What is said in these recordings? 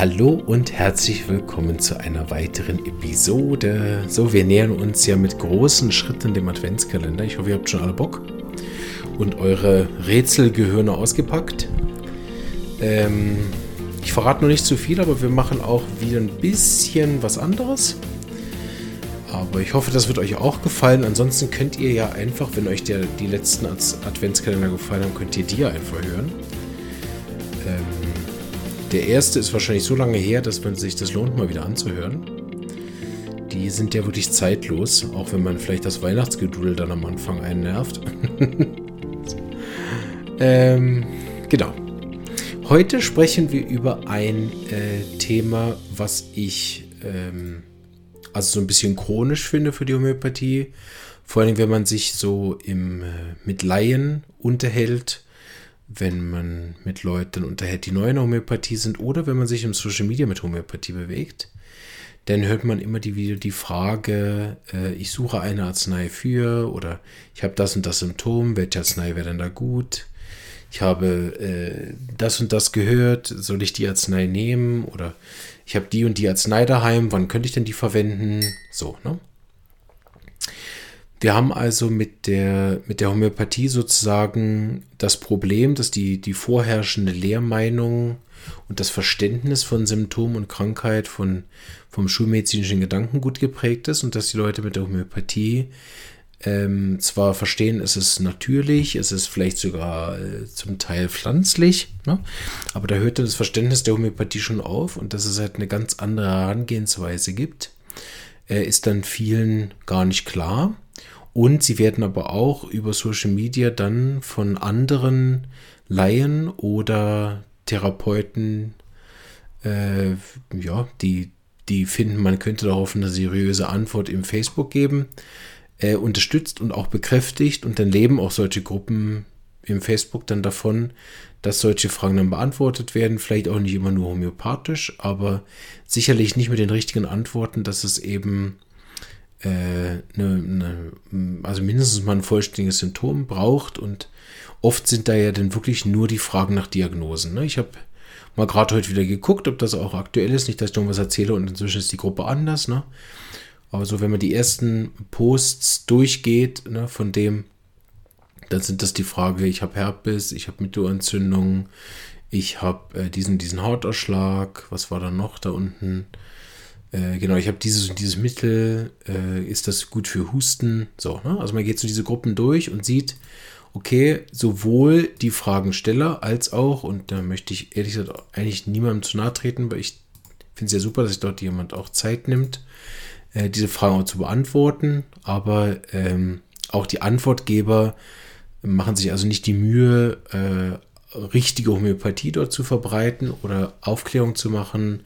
Hallo und herzlich willkommen zu einer weiteren Episode. So, wir nähern uns ja mit großen Schritten dem Adventskalender. Ich hoffe, ihr habt schon alle Bock und eure Rätselgehirne ausgepackt. Ähm, ich verrate noch nicht zu viel, aber wir machen auch wieder ein bisschen was anderes. Aber ich hoffe, das wird euch auch gefallen. Ansonsten könnt ihr ja einfach, wenn euch der, die letzten Adventskalender gefallen haben, könnt ihr die einfach hören. Der erste ist wahrscheinlich so lange her, dass man sich das lohnt, mal wieder anzuhören. Die sind ja wirklich zeitlos, auch wenn man vielleicht das Weihnachtsgedudel dann am Anfang einen nervt. ähm, genau. Heute sprechen wir über ein äh, Thema, was ich ähm, also so ein bisschen chronisch finde für die Homöopathie. Vor allem, wenn man sich so im, äh, mit Laien unterhält, wenn man mit Leuten unterhält, die neu in Homöopathie sind, oder wenn man sich im Social Media mit Homöopathie bewegt, dann hört man immer die, wieder die Frage, äh, ich suche eine Arznei für oder ich habe das und das Symptom, welche Arznei wäre denn da gut? Ich habe äh, das und das gehört, soll ich die Arznei nehmen oder ich habe die und die Arznei daheim, wann könnte ich denn die verwenden? So, ne? Wir haben also mit der, mit der Homöopathie sozusagen das Problem, dass die, die vorherrschende Lehrmeinung und das Verständnis von Symptom und Krankheit von, vom schulmedizinischen Gedanken gut geprägt ist und dass die Leute mit der Homöopathie ähm, zwar verstehen, es ist natürlich, es ist vielleicht sogar äh, zum Teil pflanzlich, ne? aber da hört dann das Verständnis der Homöopathie schon auf und dass es halt eine ganz andere Herangehensweise gibt, äh, ist dann vielen gar nicht klar. Und sie werden aber auch über Social Media dann von anderen Laien oder Therapeuten, äh, ja, die, die finden, man könnte darauf eine seriöse Antwort im Facebook geben, äh, unterstützt und auch bekräftigt. Und dann leben auch solche Gruppen im Facebook dann davon, dass solche Fragen dann beantwortet werden. Vielleicht auch nicht immer nur homöopathisch, aber sicherlich nicht mit den richtigen Antworten, dass es eben äh, ne, ne, also mindestens mal ein vollständiges Symptom braucht und oft sind da ja dann wirklich nur die Fragen nach Diagnosen. Ne? Ich habe mal gerade heute wieder geguckt, ob das auch aktuell ist, nicht, dass ich irgendwas erzähle und inzwischen ist die Gruppe anders. Ne? Aber so, wenn man die ersten Posts durchgeht, ne, von dem, dann sind das die Frage, ich habe Herpes, ich habe Mittelohrentzündung, ich habe äh, diesen, diesen Hautausschlag, was war da noch da unten? Äh, genau, ich habe dieses und dieses Mittel, äh, ist das gut für Husten? So, ne? Also man geht so diese Gruppen durch und sieht, okay, sowohl die Fragensteller als auch, und da möchte ich ehrlich gesagt eigentlich niemandem zu nahe treten, weil ich finde es ja super, dass sich dort jemand auch Zeit nimmt, äh, diese Fragen zu beantworten, aber ähm, auch die Antwortgeber machen sich also nicht die Mühe, äh, richtige Homöopathie dort zu verbreiten oder Aufklärung zu machen,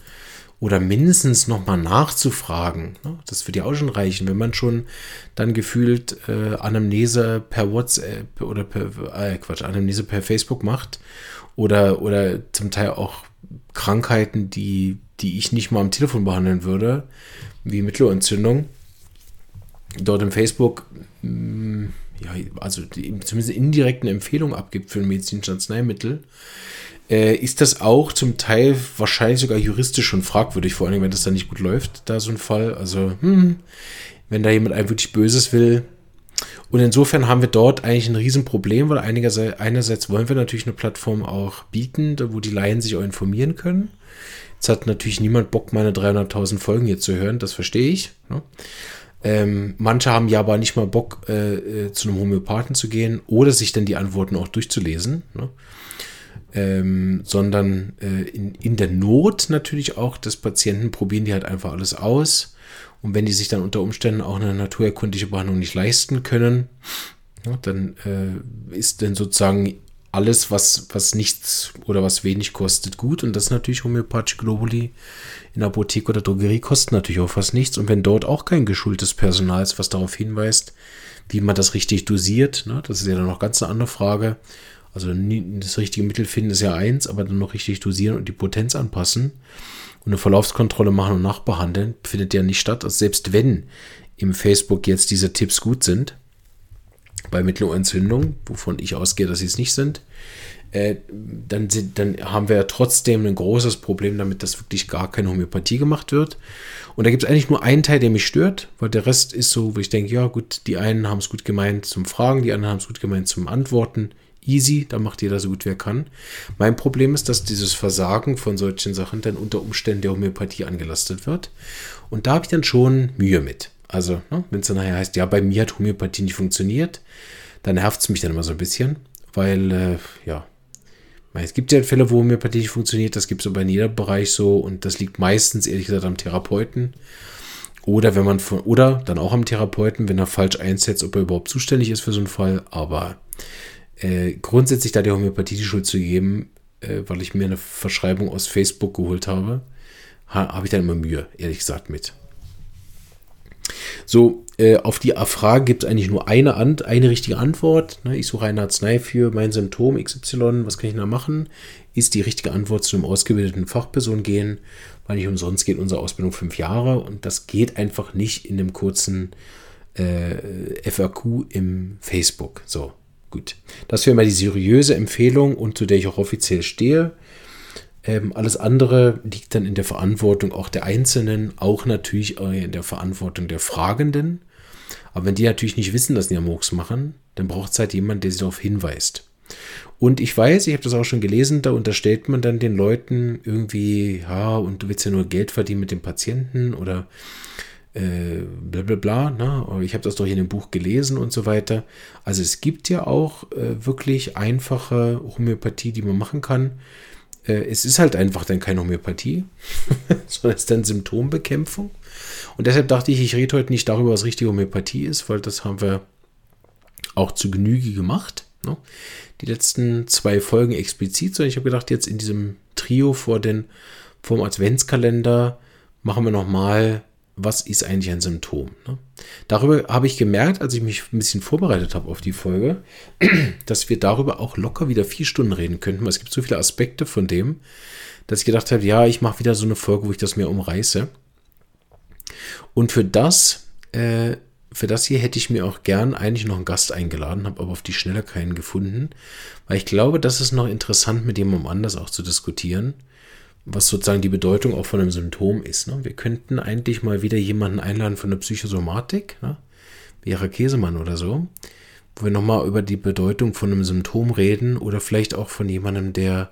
oder mindestens nochmal nachzufragen. Ne? Das wird ja auch schon reichen, wenn man schon dann gefühlt äh, Anamnese per WhatsApp oder per äh, Quatsch, Anamnese per Facebook macht oder, oder zum Teil auch Krankheiten, die, die ich nicht mal am Telefon behandeln würde, wie Mittelohrentzündung. Dort im Facebook, mh, mm, ja, also die, zumindest indirekten Empfehlungen abgibt für ein medizinisches Arzneimittel äh, ist das auch zum Teil wahrscheinlich sogar juristisch schon fragwürdig, vor allem wenn das dann nicht gut läuft, da so ein Fall. Also, hm, wenn da jemand einem wirklich Böses will. Und insofern haben wir dort eigentlich ein Riesenproblem, weil einerseits wollen wir natürlich eine Plattform auch bieten, wo die Laien sich auch informieren können. Jetzt hat natürlich niemand Bock, meine 300.000 Folgen hier zu hören, das verstehe ich. Ne? Ähm, manche haben ja aber nicht mal Bock, äh, äh, zu einem Homöopathen zu gehen oder sich dann die Antworten auch durchzulesen. Ne? Ähm, sondern äh, in, in der Not natürlich auch des Patienten probieren die halt einfach alles aus. Und wenn die sich dann unter Umständen auch eine naturerkundliche Behandlung nicht leisten können, ja, dann äh, ist dann sozusagen alles, was, was nichts oder was wenig kostet, gut. Und das ist natürlich homöopathische Globuli in der Apotheke oder Drogerie kosten natürlich auch fast nichts. Und wenn dort auch kein geschultes Personal ist, was darauf hinweist, wie man das richtig dosiert, ne, das ist ja dann noch ganz eine andere Frage, also das richtige Mittel finden ist ja eins, aber dann noch richtig dosieren und die Potenz anpassen und eine Verlaufskontrolle machen und nachbehandeln, findet ja nicht statt. Also selbst wenn im Facebook jetzt diese Tipps gut sind, bei Mittelohrentzündung, wovon ich ausgehe, dass sie es nicht sind, äh, dann, dann haben wir trotzdem ein großes Problem damit, dass wirklich gar keine Homöopathie gemacht wird. Und da gibt es eigentlich nur einen Teil, der mich stört, weil der Rest ist so, wo ich denke, ja gut, die einen haben es gut gemeint zum Fragen, die anderen haben es gut gemeint zum Antworten. Easy, da macht jeder so gut, wer kann. Mein Problem ist, dass dieses Versagen von solchen Sachen dann unter Umständen der Homöopathie angelastet wird. Und da habe ich dann schon Mühe mit. Also, ne, wenn es dann nachher heißt, ja, bei mir hat Homöopathie nicht funktioniert, dann nervt es mich dann immer so ein bisschen, weil, äh, ja, es gibt ja Fälle, wo Homöopathie nicht funktioniert, das gibt es aber in jedem Bereich so und das liegt meistens, ehrlich gesagt, am Therapeuten. Oder wenn man von, oder dann auch am Therapeuten, wenn er falsch einsetzt, ob er überhaupt zuständig ist für so einen Fall. Aber äh, grundsätzlich da der Homöopathie die Schuld zu geben, äh, weil ich mir eine Verschreibung aus Facebook geholt habe, ha, habe ich dann immer Mühe, ehrlich gesagt, mit. So, äh, auf die Frage gibt es eigentlich nur eine, Ant eine richtige Antwort. Ne? Ich suche eine Arznei für mein Symptom XY. Was kann ich da machen? Ist die richtige Antwort zu einem ausgebildeten Fachperson gehen, weil nicht umsonst geht unsere Ausbildung fünf Jahre und das geht einfach nicht in einem kurzen äh, FAQ im Facebook. So, gut. Das wäre mal die seriöse Empfehlung und zu der ich auch offiziell stehe. Ähm, alles andere liegt dann in der Verantwortung auch der Einzelnen, auch natürlich in der Verantwortung der Fragenden. Aber wenn die natürlich nicht wissen, dass sie Murks machen, dann braucht es halt jemanden, der sie darauf hinweist. Und ich weiß, ich habe das auch schon gelesen, da unterstellt man dann den Leuten irgendwie, ja, und du willst ja nur Geld verdienen mit dem Patienten oder äh, bla bla bla. Ne? Ich habe das doch in dem Buch gelesen und so weiter. Also es gibt ja auch äh, wirklich einfache Homöopathie, die man machen kann äh, es ist halt einfach dann keine Homöopathie, sondern es ist dann Symptombekämpfung. Und deshalb dachte ich, ich rede heute nicht darüber, was richtige Homöopathie ist, weil das haben wir auch zu Genüge gemacht. Ne? Die letzten zwei Folgen explizit, sondern ich habe gedacht, jetzt in diesem Trio vor den, vom Adventskalender machen wir nochmal was ist eigentlich ein Symptom. Ne? Darüber habe ich gemerkt, als ich mich ein bisschen vorbereitet habe auf die Folge, dass wir darüber auch locker wieder vier Stunden reden könnten, weil es gibt so viele Aspekte von dem, dass ich gedacht habe, ja, ich mache wieder so eine Folge, wo ich das mir umreiße. Und für das, äh, für das hier hätte ich mir auch gern eigentlich noch einen Gast eingeladen, habe aber auf die Schnelle keinen gefunden, weil ich glaube, das ist noch interessant, mit jemandem anders auch zu diskutieren was sozusagen die Bedeutung auch von einem Symptom ist. Ne? Wir könnten eigentlich mal wieder jemanden einladen von der Psychosomatik, ne? Herr Käsemann oder so, wo wir nochmal über die Bedeutung von einem Symptom reden oder vielleicht auch von jemandem, der,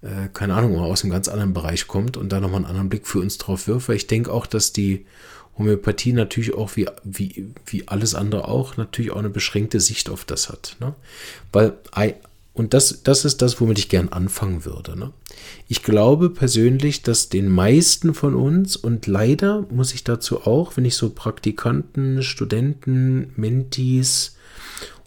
äh, keine Ahnung, aus einem ganz anderen Bereich kommt und da nochmal einen anderen Blick für uns drauf wirft, weil ich denke auch, dass die Homöopathie natürlich auch wie, wie, wie alles andere auch natürlich auch eine beschränkte Sicht auf das hat. Ne? Weil und das, das ist das, womit ich gern anfangen würde. Ne? Ich glaube persönlich, dass den meisten von uns, und leider muss ich dazu auch, wenn ich so Praktikanten, Studenten, Mentees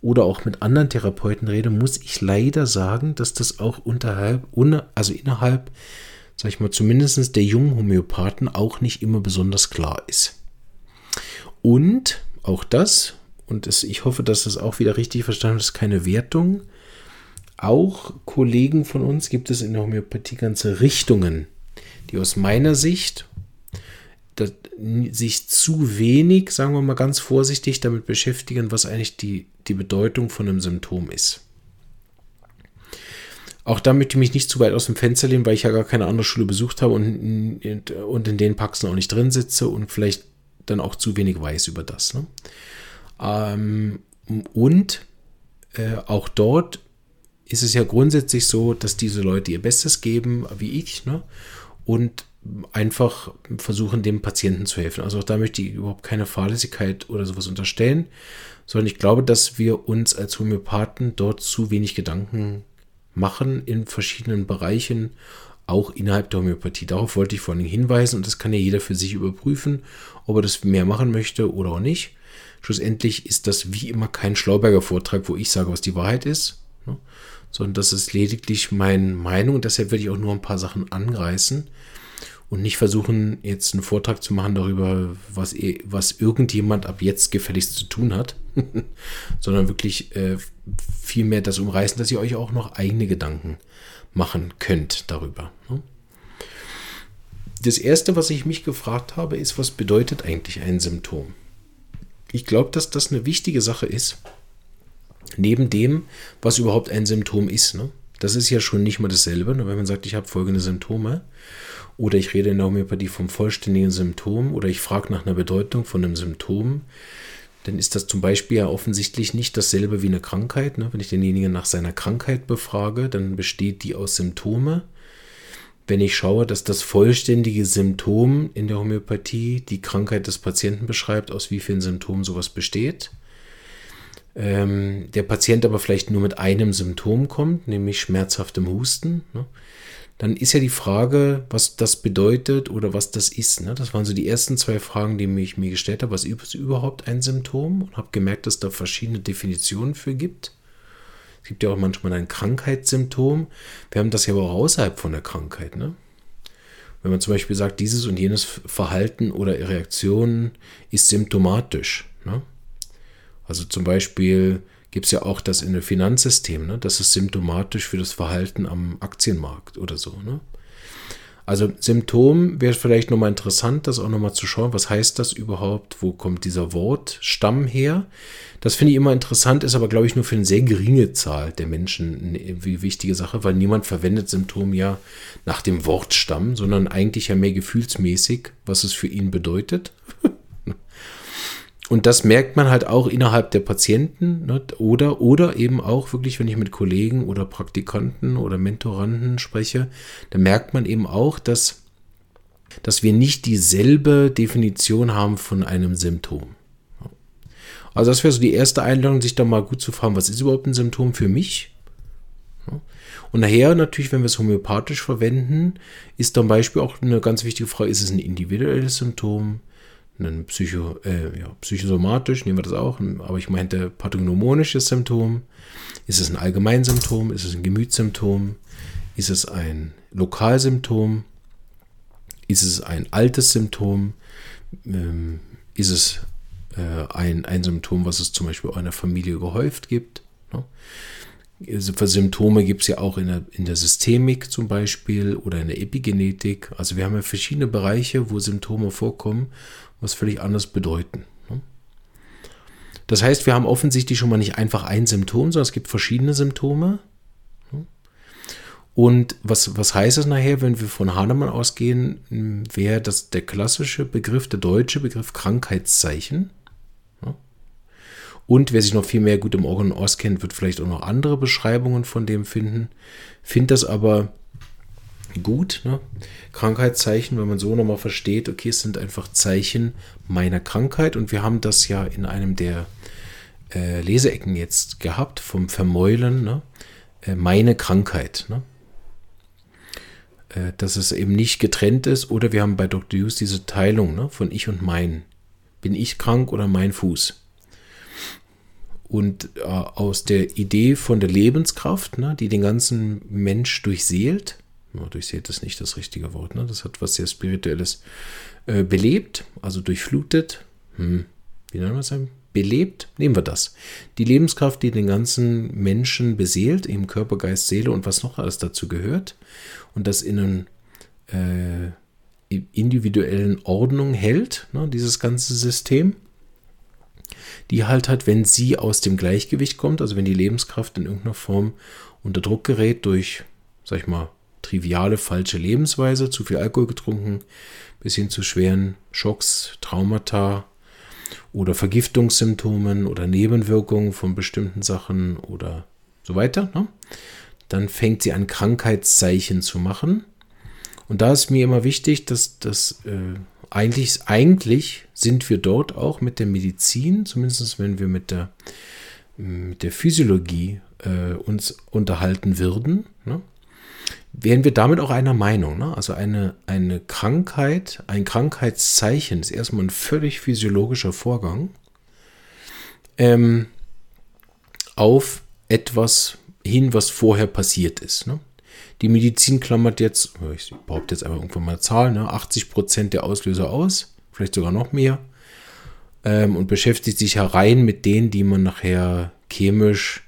oder auch mit anderen Therapeuten rede, muss ich leider sagen, dass das auch unterhalb, also innerhalb, sag ich mal, zumindest der jungen Homöopathen auch nicht immer besonders klar ist. Und auch das, und es, ich hoffe, dass das auch wieder richtig verstanden ist, keine Wertung, auch Kollegen von uns gibt es in der Homöopathie ganze Richtungen, die aus meiner Sicht sich zu wenig, sagen wir mal ganz vorsichtig, damit beschäftigen, was eigentlich die, die Bedeutung von einem Symptom ist. Auch da möchte ich mich nicht zu weit aus dem Fenster lehnen, weil ich ja gar keine andere Schule besucht habe und, und in den Paxen auch nicht drin sitze und vielleicht dann auch zu wenig weiß über das. Ne? Ähm, und äh, auch dort ist es ja grundsätzlich so, dass diese Leute ihr Bestes geben, wie ich, ne? und einfach versuchen, dem Patienten zu helfen. Also auch da möchte ich überhaupt keine Fahrlässigkeit oder sowas unterstellen, sondern ich glaube, dass wir uns als Homöopathen dort zu wenig Gedanken machen in verschiedenen Bereichen, auch innerhalb der Homöopathie. Darauf wollte ich vor allem hinweisen und das kann ja jeder für sich überprüfen, ob er das mehr machen möchte oder auch nicht. Schlussendlich ist das wie immer kein Schlauberger Vortrag, wo ich sage, was die Wahrheit ist, ne? Sondern das ist lediglich meine Meinung deshalb werde ich auch nur ein paar Sachen anreißen und nicht versuchen, jetzt einen Vortrag zu machen darüber, was, was irgendjemand ab jetzt gefälligst zu tun hat, sondern wirklich äh, viel mehr das umreißen, dass ihr euch auch noch eigene Gedanken machen könnt darüber. Ne? Das erste, was ich mich gefragt habe, ist, was bedeutet eigentlich ein Symptom? Ich glaube, dass das eine wichtige Sache ist, Neben dem, was überhaupt ein Symptom ist. Ne? Das ist ja schon nicht mal dasselbe, ne? wenn man sagt, ich habe folgende Symptome. Oder ich rede in der Homöopathie vom vollständigen Symptom oder ich frage nach einer Bedeutung von einem Symptom dann ist das zum Beispiel ja offensichtlich nicht dasselbe wie eine Krankheit. Ne? Wenn ich denjenigen nach seiner Krankheit befrage, dann besteht die aus Symptome. Wenn ich schaue, dass das vollständige Symptom in der Homöopathie die Krankheit des Patienten beschreibt, aus wie vielen Symptomen sowas besteht, ähm, der Patient aber vielleicht nur mit einem Symptom kommt, nämlich schmerzhaftem Husten, ne? dann ist ja die Frage, was das bedeutet oder was das ist. Ne? Das waren so die ersten zwei Fragen, die ich mir gestellt habe. Was ist überhaupt ein Symptom? Und habe gemerkt, dass da verschiedene Definitionen für gibt. Es gibt ja auch manchmal ein Krankheitssymptom. Wir haben das ja aber auch außerhalb von der Krankheit. Ne? Wenn man zum Beispiel sagt, dieses und jenes Verhalten oder Reaktion ist symptomatisch. Ne? Also zum Beispiel gibt es ja auch das in dem Finanzsystem, ne? das ist symptomatisch für das Verhalten am Aktienmarkt oder so. Ne? Also Symptom wäre vielleicht nochmal interessant, das auch nochmal zu schauen, was heißt das überhaupt, wo kommt dieser Wortstamm her. Das finde ich immer interessant, ist aber, glaube ich, nur für eine sehr geringe Zahl der Menschen eine wichtige Sache, weil niemand verwendet Symptom ja nach dem Wortstamm, sondern eigentlich ja mehr gefühlsmäßig, was es für ihn bedeutet. Und das merkt man halt auch innerhalb der Patienten ne? oder, oder eben auch wirklich, wenn ich mit Kollegen oder Praktikanten oder Mentoranden spreche, da merkt man eben auch, dass, dass wir nicht dieselbe Definition haben von einem Symptom. Also das wäre so die erste Einladung, sich da mal gut zu fragen, was ist überhaupt ein Symptom für mich? Und nachher natürlich, wenn wir es homöopathisch verwenden, ist zum Beispiel auch eine ganz wichtige Frage, ist es ein individuelles Symptom? Ein Psycho, äh, ja, psychosomatisch, nehmen wir das auch, aber ich meinte pathognomonisches Symptom. Ist es ein Allgemeinsymptom? Ist es ein Gemütssymptom? Ist es ein Lokalsymptom? Ist es ein altes Symptom? Ähm, ist es äh, ein, ein Symptom, was es zum Beispiel der Familie gehäuft gibt? Ne? Also Symptome gibt es ja auch in der, in der Systemik zum Beispiel oder in der Epigenetik. Also wir haben ja verschiedene Bereiche, wo Symptome vorkommen was völlig anderes bedeuten. Ne? Das heißt, wir haben offensichtlich schon mal nicht einfach ein Symptom, sondern es gibt verschiedene Symptome. Ne? Und was, was heißt es nachher, wenn wir von Hahnemann ausgehen, wäre das der klassische Begriff, der deutsche Begriff Krankheitszeichen. Ne? Und wer sich noch viel mehr gut im Organ auskennt, wird vielleicht auch noch andere Beschreibungen von dem finden. Findet das aber gut. Ne? Krankheitszeichen, wenn man so nochmal versteht, okay, es sind einfach Zeichen meiner Krankheit und wir haben das ja in einem der äh, Leseecken jetzt gehabt vom Vermäulen, ne? äh, meine Krankheit. Ne? Äh, dass es eben nicht getrennt ist oder wir haben bei Dr. Hughes diese Teilung ne? von ich und mein. Bin ich krank oder mein Fuß? Und äh, aus der Idee von der Lebenskraft, ne, die den ganzen Mensch durchseelt, durchsät ist nicht das richtige Wort. Ne? Das hat was sehr Spirituelles. Äh, belebt, also durchflutet. Hm. Wie nennen wir es? Belebt? Nehmen wir das. Die Lebenskraft, die den ganzen Menschen beseelt, eben Körper, Geist, Seele und was noch alles dazu gehört. Und das in einer äh, individuellen Ordnung hält, ne? dieses ganze System die halt hat, wenn sie aus dem Gleichgewicht kommt, also wenn die Lebenskraft in irgendeiner Form unter Druck gerät durch, sag ich mal, triviale falsche Lebensweise, zu viel Alkohol getrunken, bis hin zu schweren Schocks, Traumata oder Vergiftungssymptomen oder Nebenwirkungen von bestimmten Sachen oder so weiter. Ne? Dann fängt sie an, Krankheitszeichen zu machen. Und da ist mir immer wichtig, dass das äh, eigentlich, eigentlich sind wir dort auch mit der Medizin, zumindest wenn wir mit der, mit der Physiologie äh, uns unterhalten würden. Ne? Wären wir damit auch einer Meinung. Ne? Also eine, eine Krankheit, ein Krankheitszeichen ist erstmal ein völlig physiologischer Vorgang ähm, auf etwas hin, was vorher passiert ist. Ne? Die Medizin klammert jetzt, ich behaupte jetzt einfach irgendwann mal eine Zahl, ne? 80 Prozent der Auslöser aus, vielleicht sogar noch mehr, ähm, und beschäftigt sich herein mit denen, die man nachher chemisch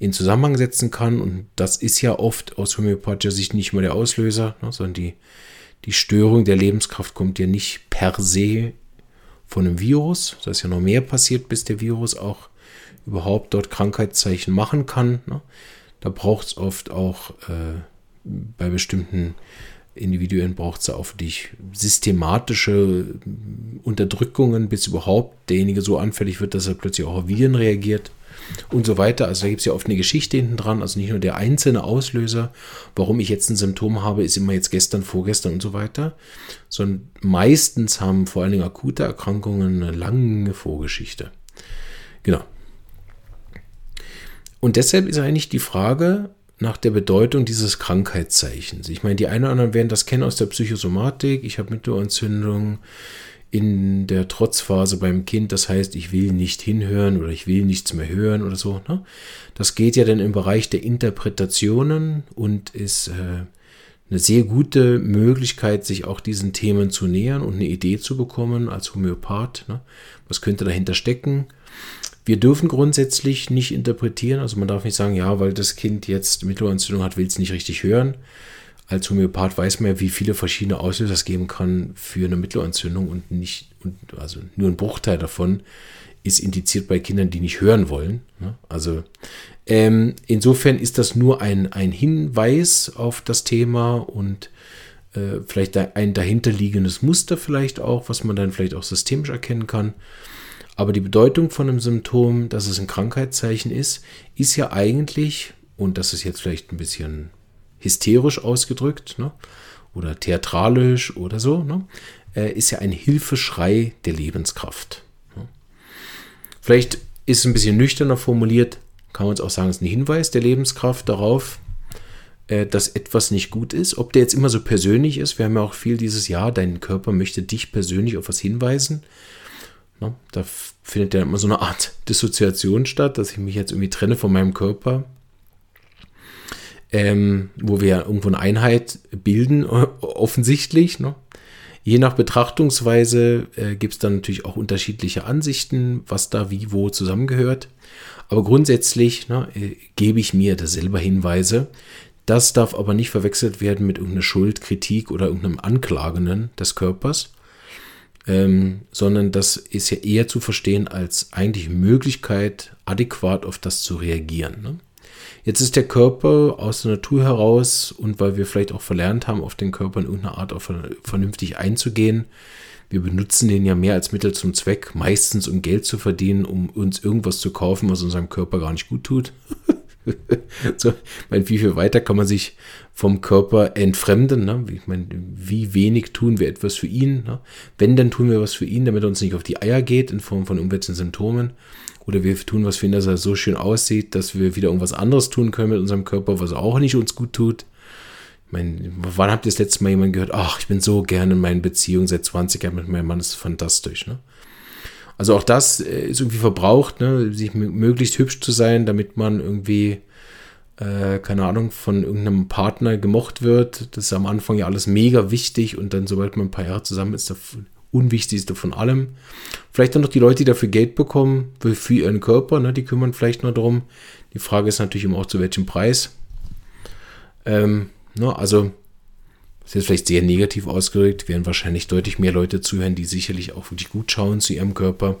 in Zusammenhang setzen kann. Und das ist ja oft aus homöopathischer Sicht nicht mal der Auslöser, ne, sondern die, die Störung der Lebenskraft kommt ja nicht per se von einem Virus. Da ist ja noch mehr passiert, bis der Virus auch überhaupt dort Krankheitszeichen machen kann. Ne? Da braucht es oft auch äh, bei bestimmten Individuen braucht es auf dich systematische Unterdrückungen, bis überhaupt derjenige so anfällig wird, dass er plötzlich auch auf Viren reagiert und so weiter. Also da gibt es ja oft eine Geschichte hinten dran, also nicht nur der einzelne Auslöser, warum ich jetzt ein Symptom habe, ist immer jetzt gestern, vorgestern und so weiter, sondern meistens haben vor allen Dingen akute Erkrankungen eine lange Vorgeschichte. Genau. Und deshalb ist eigentlich die Frage, nach der Bedeutung dieses Krankheitszeichens. Ich meine, die einen oder anderen werden das kennen aus der Psychosomatik. Ich habe Mittelohrentzündung in der Trotzphase beim Kind. Das heißt, ich will nicht hinhören oder ich will nichts mehr hören oder so. Ne? Das geht ja dann im Bereich der Interpretationen und ist äh, eine sehr gute Möglichkeit, sich auch diesen Themen zu nähern und eine Idee zu bekommen als Homöopath. Ne? Was könnte dahinter stecken? Wir dürfen grundsätzlich nicht interpretieren, also man darf nicht sagen, ja, weil das Kind jetzt Mittelohrentzündung hat, will es nicht richtig hören. Als Homöopath weiß man ja, wie viele verschiedene Auslöser es geben kann für eine Mittelohrentzündung und nicht, und also nur ein Bruchteil davon ist indiziert bei Kindern, die nicht hören wollen. Ne? Also ähm, insofern ist das nur ein, ein Hinweis auf das Thema und äh, vielleicht ein dahinterliegendes Muster vielleicht auch, was man dann vielleicht auch systemisch erkennen kann. Aber die Bedeutung von einem Symptom, dass es ein Krankheitszeichen ist, ist ja eigentlich, und das ist jetzt vielleicht ein bisschen hysterisch ausgedrückt, ne, oder theatralisch oder so, ne, äh, ist ja ein Hilfeschrei der Lebenskraft. Ne. Vielleicht ist es ein bisschen nüchterner formuliert, kann man es auch sagen, es ist ein Hinweis der Lebenskraft darauf, äh, dass etwas nicht gut ist. Ob der jetzt immer so persönlich ist, wir haben ja auch viel dieses Jahr, dein Körper möchte dich persönlich auf was hinweisen. Ne? Da findet ja immer so eine Art Dissoziation statt, dass ich mich jetzt irgendwie trenne von meinem Körper. Ähm, wo wir irgendwo eine Einheit bilden, offensichtlich. Ne? Je nach Betrachtungsweise äh, gibt es dann natürlich auch unterschiedliche Ansichten, was da wie wo zusammengehört. Aber grundsätzlich ne, äh, gebe ich mir da selber Hinweise. Das darf aber nicht verwechselt werden mit irgendeiner Schuld, Kritik oder irgendeinem Anklagenden des Körpers, ähm, sondern das ist ja eher zu verstehen als eigentlich Möglichkeit, adäquat auf das zu reagieren. Ne? Jetzt ist der Körper aus der Natur heraus und weil wir vielleicht auch verlernt haben, auf den Körper in irgendeiner Art auch vernünftig einzugehen, wir benutzen den ja mehr als Mittel zum Zweck, meistens um Geld zu verdienen, um uns irgendwas zu kaufen, was unserem Körper gar nicht gut tut. so, meine, wie viel weiter kann man sich vom Körper entfremden? Ne? Ich meine, wie wenig tun wir etwas für ihn? Ne? Wenn, dann tun wir was für ihn, damit er uns nicht auf die Eier geht in Form von irgendwelchen Symptomen. Oder wir tun was für ihn, dass er so schön aussieht, dass wir wieder irgendwas anderes tun können mit unserem Körper, was auch nicht uns gut tut. Ich meine, wann habt ihr das letzte Mal jemand gehört, ach, ich bin so gerne in meinen Beziehungen seit 20 Jahren mit meinem Mann, das ist fantastisch. Ne? Also auch das äh, ist irgendwie verbraucht, ne? sich möglichst hübsch zu sein, damit man irgendwie, äh, keine Ahnung, von irgendeinem Partner gemocht wird. Das ist am Anfang ja alles mega wichtig und dann, sobald man ein paar Jahre zusammen ist, das Unwichtigste von allem. Vielleicht dann noch die Leute, die dafür Geld bekommen, für ihren Körper, ne? die kümmern vielleicht nur darum. Die Frage ist natürlich immer auch, zu welchem Preis. Ähm, ne? Also das ist vielleicht sehr negativ ausgedrückt, werden wahrscheinlich deutlich mehr Leute zuhören, die sicherlich auch wirklich gut schauen zu ihrem Körper.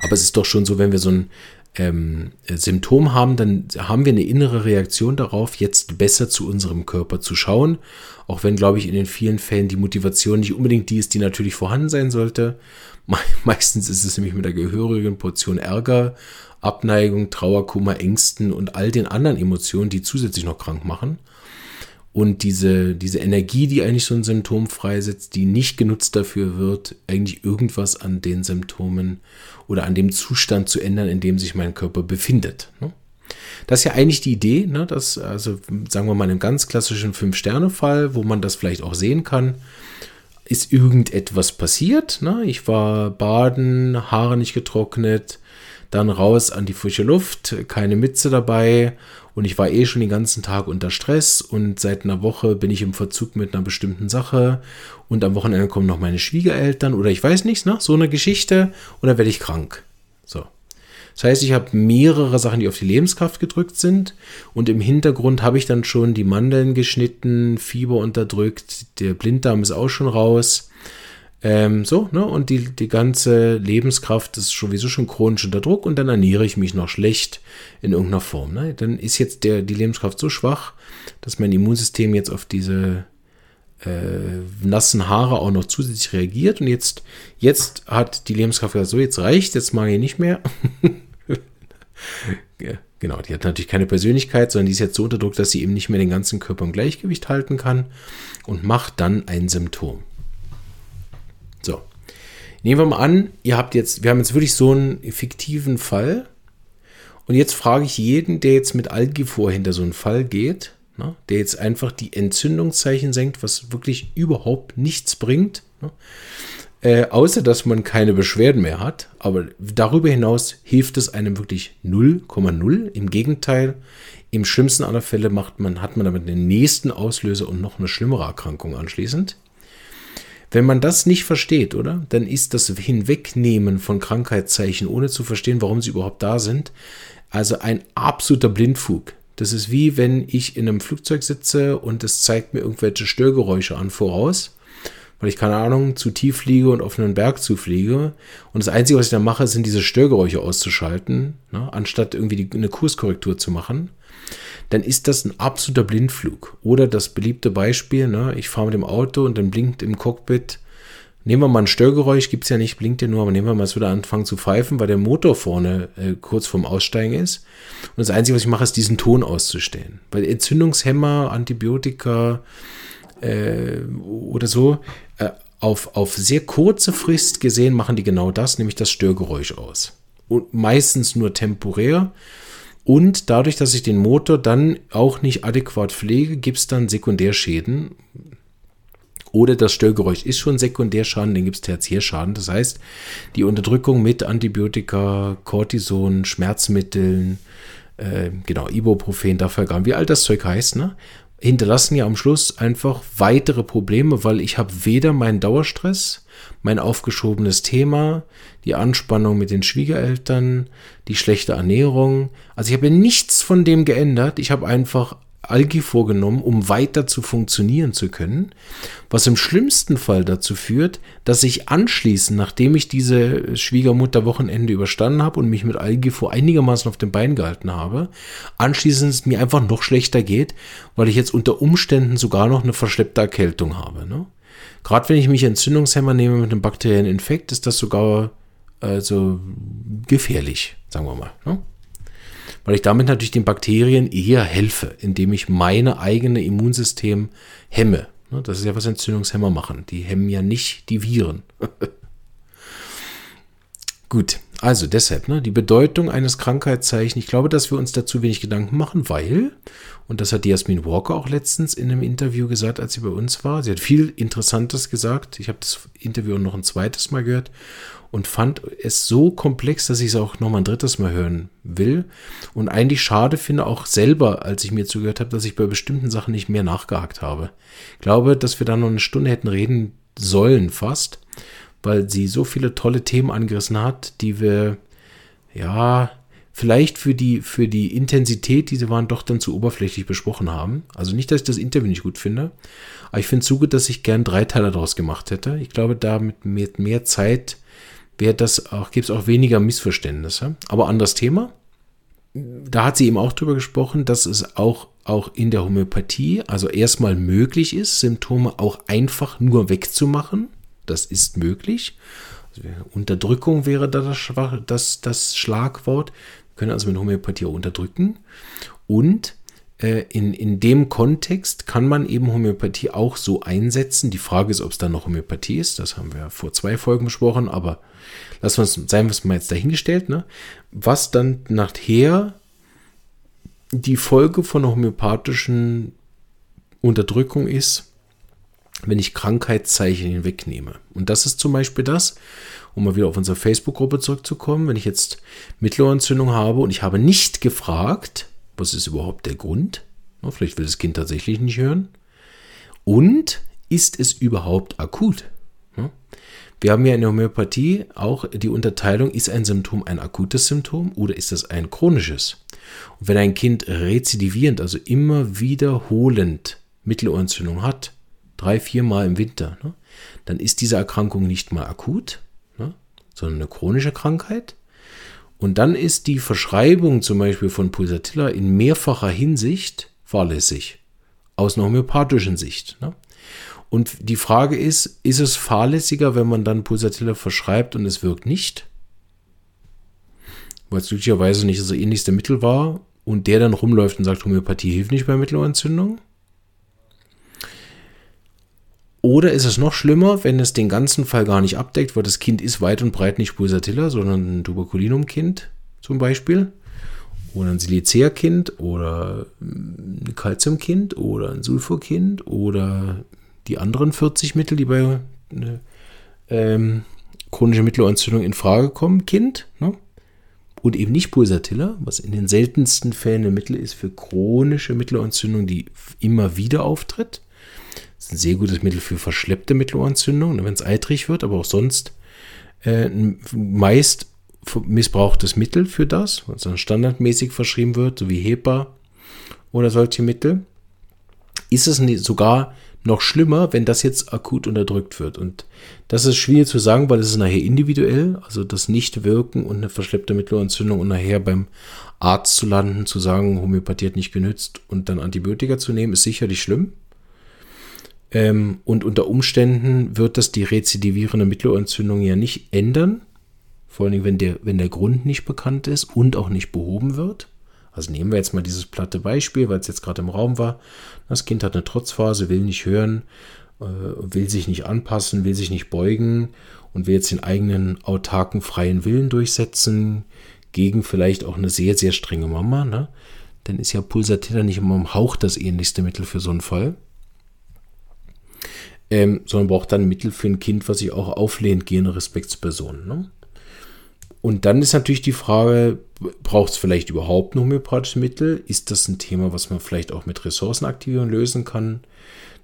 Aber es ist doch schon so, wenn wir so ein ähm, Symptom haben, dann haben wir eine innere Reaktion darauf, jetzt besser zu unserem Körper zu schauen. Auch wenn, glaube ich, in den vielen Fällen die Motivation nicht unbedingt die ist, die natürlich vorhanden sein sollte. Meistens ist es nämlich mit der gehörigen Portion Ärger, Abneigung, Trauer, Kummer, Ängsten und all den anderen Emotionen, die zusätzlich noch krank machen. Und diese, diese Energie, die eigentlich so ein Symptom freisetzt, die nicht genutzt dafür wird, eigentlich irgendwas an den Symptomen oder an dem Zustand zu ändern, in dem sich mein Körper befindet. Ne? Das ist ja eigentlich die Idee, ne? dass, also sagen wir mal, in einem ganz klassischen Fünf-Sterne-Fall, wo man das vielleicht auch sehen kann, ist irgendetwas passiert. Ne? Ich war baden, Haare nicht getrocknet, dann raus an die frische Luft, keine Mütze dabei. Und ich war eh schon den ganzen Tag unter Stress. Und seit einer Woche bin ich im Verzug mit einer bestimmten Sache. Und am Wochenende kommen noch meine Schwiegereltern. Oder ich weiß nichts, ne? so eine Geschichte. Und dann werde ich krank. So. Das heißt, ich habe mehrere Sachen, die auf die Lebenskraft gedrückt sind. Und im Hintergrund habe ich dann schon die Mandeln geschnitten, Fieber unterdrückt, der Blinddarm ist auch schon raus Ähm, so, ne? Und die, die ganze Lebenskraft ist sowieso schon chronisch unter Druck und dann ernähre ich mich noch schlecht in irgendeiner Form. Ne? Dann ist jetzt der, die Lebenskraft so schwach, dass mein Immunsystem jetzt auf diese äh, nassen Haare auch noch zusätzlich reagiert und jetzt, jetzt hat die Lebenskraft gesagt, so jetzt reicht, jetzt mag ich nicht mehr. genau, die hat natürlich keine Persönlichkeit, sondern die ist jetzt so unter Druck, dass sie eben nicht mehr den ganzen Körper im Gleichgewicht halten kann und macht dann ein Symptom. Nehmen wir mal an, ihr habt jetzt, wir haben jetzt wirklich so einen fiktiven Fall und jetzt frage ich jeden, der jetzt mit Algifor hinter so einen Fall geht, ne, der jetzt einfach die Entzündungszeichen senkt, was wirklich überhaupt nichts bringt. Ne, äh, außer dass man keine Beschwerden mehr hat. Aber darüber hinaus hilft es einem wirklich 0,0. Im Gegenteil, im schlimmsten aller Fälle macht man, hat man damit den nächsten Auslöser und noch eine schlimmere Erkrankung anschließend. Wenn man das nicht versteht, oder? Dann ist das Hinwegnehmen von Krankheitszeichen, ohne zu verstehen, warum sie überhaupt da sind, also ein absoluter Blindfug. Das ist wie wenn ich in einem Flugzeug sitze und es zeigt mir irgendwelche Störgeräusche an voraus, weil ich keine Ahnung zu tief fliege und auf einen Berg zufliege. Und das Einzige, was ich dann mache, sind diese Störgeräusche auszuschalten, ne, anstatt irgendwie die, eine Kurskorrektur zu machen. Dann ist das ein absoluter Blindflug. Oder das beliebte Beispiel, ne, ich fahre mit dem Auto und dann blinkt im Cockpit Nehmen wir mal ein Störgeräusch, gibt es ja nicht, blinkt ja nur, aber nehmen wir mal, es würde anfangen zu pfeifen, weil der Motor vorne äh, kurz vorm Aussteigen ist. Und das Einzige, was ich mache, ist diesen Ton auszustellen. Weil Entzündungshemmer, Antibiotika äh, oder so, äh, auf, auf sehr kurze Frist gesehen machen die genau das, nämlich das Störgeräusch aus. Und meistens nur temporär. Und dadurch, dass ich den Motor dann auch nicht adäquat pflege, gibt es dann Sekundärschäden, oder das Störgeräusch ist schon Sekundärschaden, dann gibt es Tertiärschaden. Das heißt, die Unterdrückung mit Antibiotika, Cortison, Schmerzmitteln, äh, genau, Ibuprofen, Dafalgan, wie all das Zeug heißt, ne, hinterlassen ja am Schluss einfach weitere Probleme, weil ich habe weder meinen Dauerstress, mein aufgeschobenes Thema, die Anspannung mit den Schwiegereltern, die schlechte Ernährung. Also ich habe nichts von dem geändert. Ich habe einfach Algi vorgenommen, um weiter zu funktionieren zu können, was im schlimmsten Fall dazu führt, dass ich anschließend, nachdem ich diese Schwiegermutter-Wochenende überstanden habe und mich mit Algi vor einigermaßen auf den Beinen gehalten habe, anschließend es mir einfach noch schlechter geht, weil ich jetzt unter Umständen sogar noch eine verschleppte Erkältung habe. Ne? Gerade wenn ich mich Entzündungshemmer nehme mit einem bakteriellen Infekt, ist das sogar also gefährlich, sagen wir mal. Ne? weil ich damit natürlich den Bakterien eher helfe, indem ich meine eigene Immunsystem hemme. Ne, das ist ja, was Entzündungshemmer machen. Die hemmen ja nicht die Viren. Gut, also deshalb, ne, die Bedeutung eines Krankheitszeichens. Ich glaube, dass wir uns dazu wenig Gedanken machen, weil, und das hat Jasmin Walker auch letztens in einem Interview gesagt, als sie bei uns war. Sie hat viel Interessantes gesagt. Ich habe das Interview noch ein zweites Mal gehört und fand es so komplex, dass ich es auch noch mal ein drittes Mal hören will. Und eigentlich schade finde auch selber, als ich mir zugehört habe, dass ich bei bestimmten Sachen nicht mehr nachgehakt habe. Ich glaube, dass wir da noch eine Stunde hätten reden sollen fast, weil sie so viele tolle Themen angerissen hat, die wir, ja, vielleicht für die, für die Intensität, diese waren doch dann zu oberflächlich besprochen haben. Also nicht, dass ich das Interview nicht gut finde, aber ich finde es so gut, dass ich gern drei Teile daraus gemacht hätte. Ich glaube, da mit mehr, mehr Zeit wäre das auch, gibt es auch weniger Missverständnisse. Aber anderes Thema. Da hat sie eben auch drüber gesprochen, dass es auch, auch in der Homöopathie, also erstmal möglich ist, Symptome auch einfach nur wegzumachen. Das ist möglich. Also Unterdrückung wäre da das, das, das Schlagwort. Wir können also mit Homöopathie unterdrücken. Und äh, in, in dem Kontext kann man eben Homöopathie auch so einsetzen. Die Frage ist, ob es dann noch Homöopathie ist. Das haben wir vor zwei Folgen besprochen, aber lassen wir uns, seien wir es mal jetzt dahingestellt, ne? Was dann nachher die Folge von homöopathischen Unterdrückung ist, wenn ich Krankheitszeichen hinwegnehme. Und das ist zum Beispiel das, um mal wieder auf unsere Facebook-Gruppe zurückzukommen, wenn ich jetzt Mittelohrentzündung habe und ich habe nicht gefragt, was ist überhaupt der Grund? Vielleicht will das Kind tatsächlich nicht hören. Und ist es überhaupt akut? Wir haben ja in der Homöopathie auch die Unterteilung, ist ein Symptom ein akutes Symptom oder ist es ein chronisches? Und wenn ein Kind rezidivierend, also immer wiederholend Mittelohrentzündung hat, drei, vier Mal im Winter, ne, dann ist diese Erkrankung nicht mal akut, ne, sondern eine chronische Krankheit. Und dann ist die Verschreibung zum Beispiel von Pulsatilla in mehrfacher Hinsicht fahrlässig, aus einer homöopathischen Sicht. Ne? Und die Frage ist, ist es fahrlässiger, wenn man dann Pulsatilla verschreibt und es wirkt nicht? Weil es glücklicherweise nicht das ähnlichste Mittel war und der dann rumläuft und sagt, Homöopathie hilft nicht bei Mittelohrentzündung? Oder ist es noch schlimmer, wenn es den ganzen Fall gar nicht abdeckt, weil das Kind ist weit und breit nicht Pulsatilla, sondern ein Tuberkulinum-Kind zum Beispiel? Oder ein Silicea-Kind oder ein Calcium-Kind oder ein Sulfur-Kind oder die anderen 40 Mittel, die bei ne, ähm, chronischer Mittelohrentzündung in Frage kommen, Kind. Ne? Und eben nicht Pulsatilla, was in den seltensten Fällen ein Mittel ist für chronische Mittelohrentzündung, die immer wieder auftritt. Das ist ein sehr gutes Mittel für verschleppte Mittelohrentzündung, wenn es eitrig wird, aber auch sonst äh, meist missbrauchtes Mittel für das, was dann standardmäßig verschrieben wird, so wie HEPA oder solche Mittel. Ist es sogar noch schlimmer, wenn das jetzt akut unterdrückt wird. Und das ist schwierig zu sagen, weil es ist nachher individuell, also das Nichtwirken und eine verschleppte Mittelohrentzündung und nachher beim Arzt zu landen, zu sagen, Homöopathie hat nicht genützt und dann Antibiotika zu nehmen, ist sicherlich schlimm. Ähm, und unter Umständen wird das die rezidivierende Mittelohrentzündung ja nicht ändern. Vor allem, wenn der, wenn der Grund nicht bekannt ist und auch nicht behoben wird. Also nehmen wir jetzt mal dieses platte Beispiel, weil es jetzt gerade im Raum war. Das Kind hat eine Trotzphase, will nicht hören, äh, will sich nicht anpassen, will sich nicht beugen und will jetzt den eigenen autarken freien Willen durchsetzen, gegen vielleicht auch eine sehr, sehr strenge Mama. Ne? Dann ist ja Pulsatilla nicht immer im Hauch das ähnlichste Mittel für so einen Fall ähm, sondern braucht dann Mittel für ein Kind, was sich auch auflehnt gegen eine Respektsperson. Ne? Und dann ist natürlich die Frage, braucht es vielleicht überhaupt ein homöopathisches Mittel? Ist das ein Thema, was man vielleicht auch mit Ressourcenaktivierung lösen kann?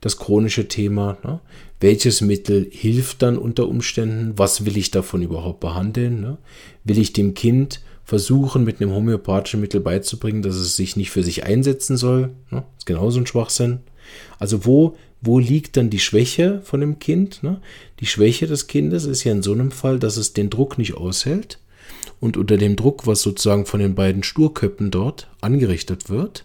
Das chronische Thema. Ne? Welches Mittel hilft dann unter Umständen? Was will ich davon überhaupt behandeln? Ne? Will ich dem Kind versuchen, mit einem homöopathischen Mittel beizubringen, dass es sich nicht für sich einsetzen soll? Ne? Das ist genauso ein Schwachsinn. Also wo wo liegt dann die Schwäche von dem Kind? Ne? Die Schwäche des Kindes ist ja in so einem Fall, dass es den Druck nicht aushält und unter dem Druck, was sozusagen von den beiden Sturköppen dort angerichtet wird,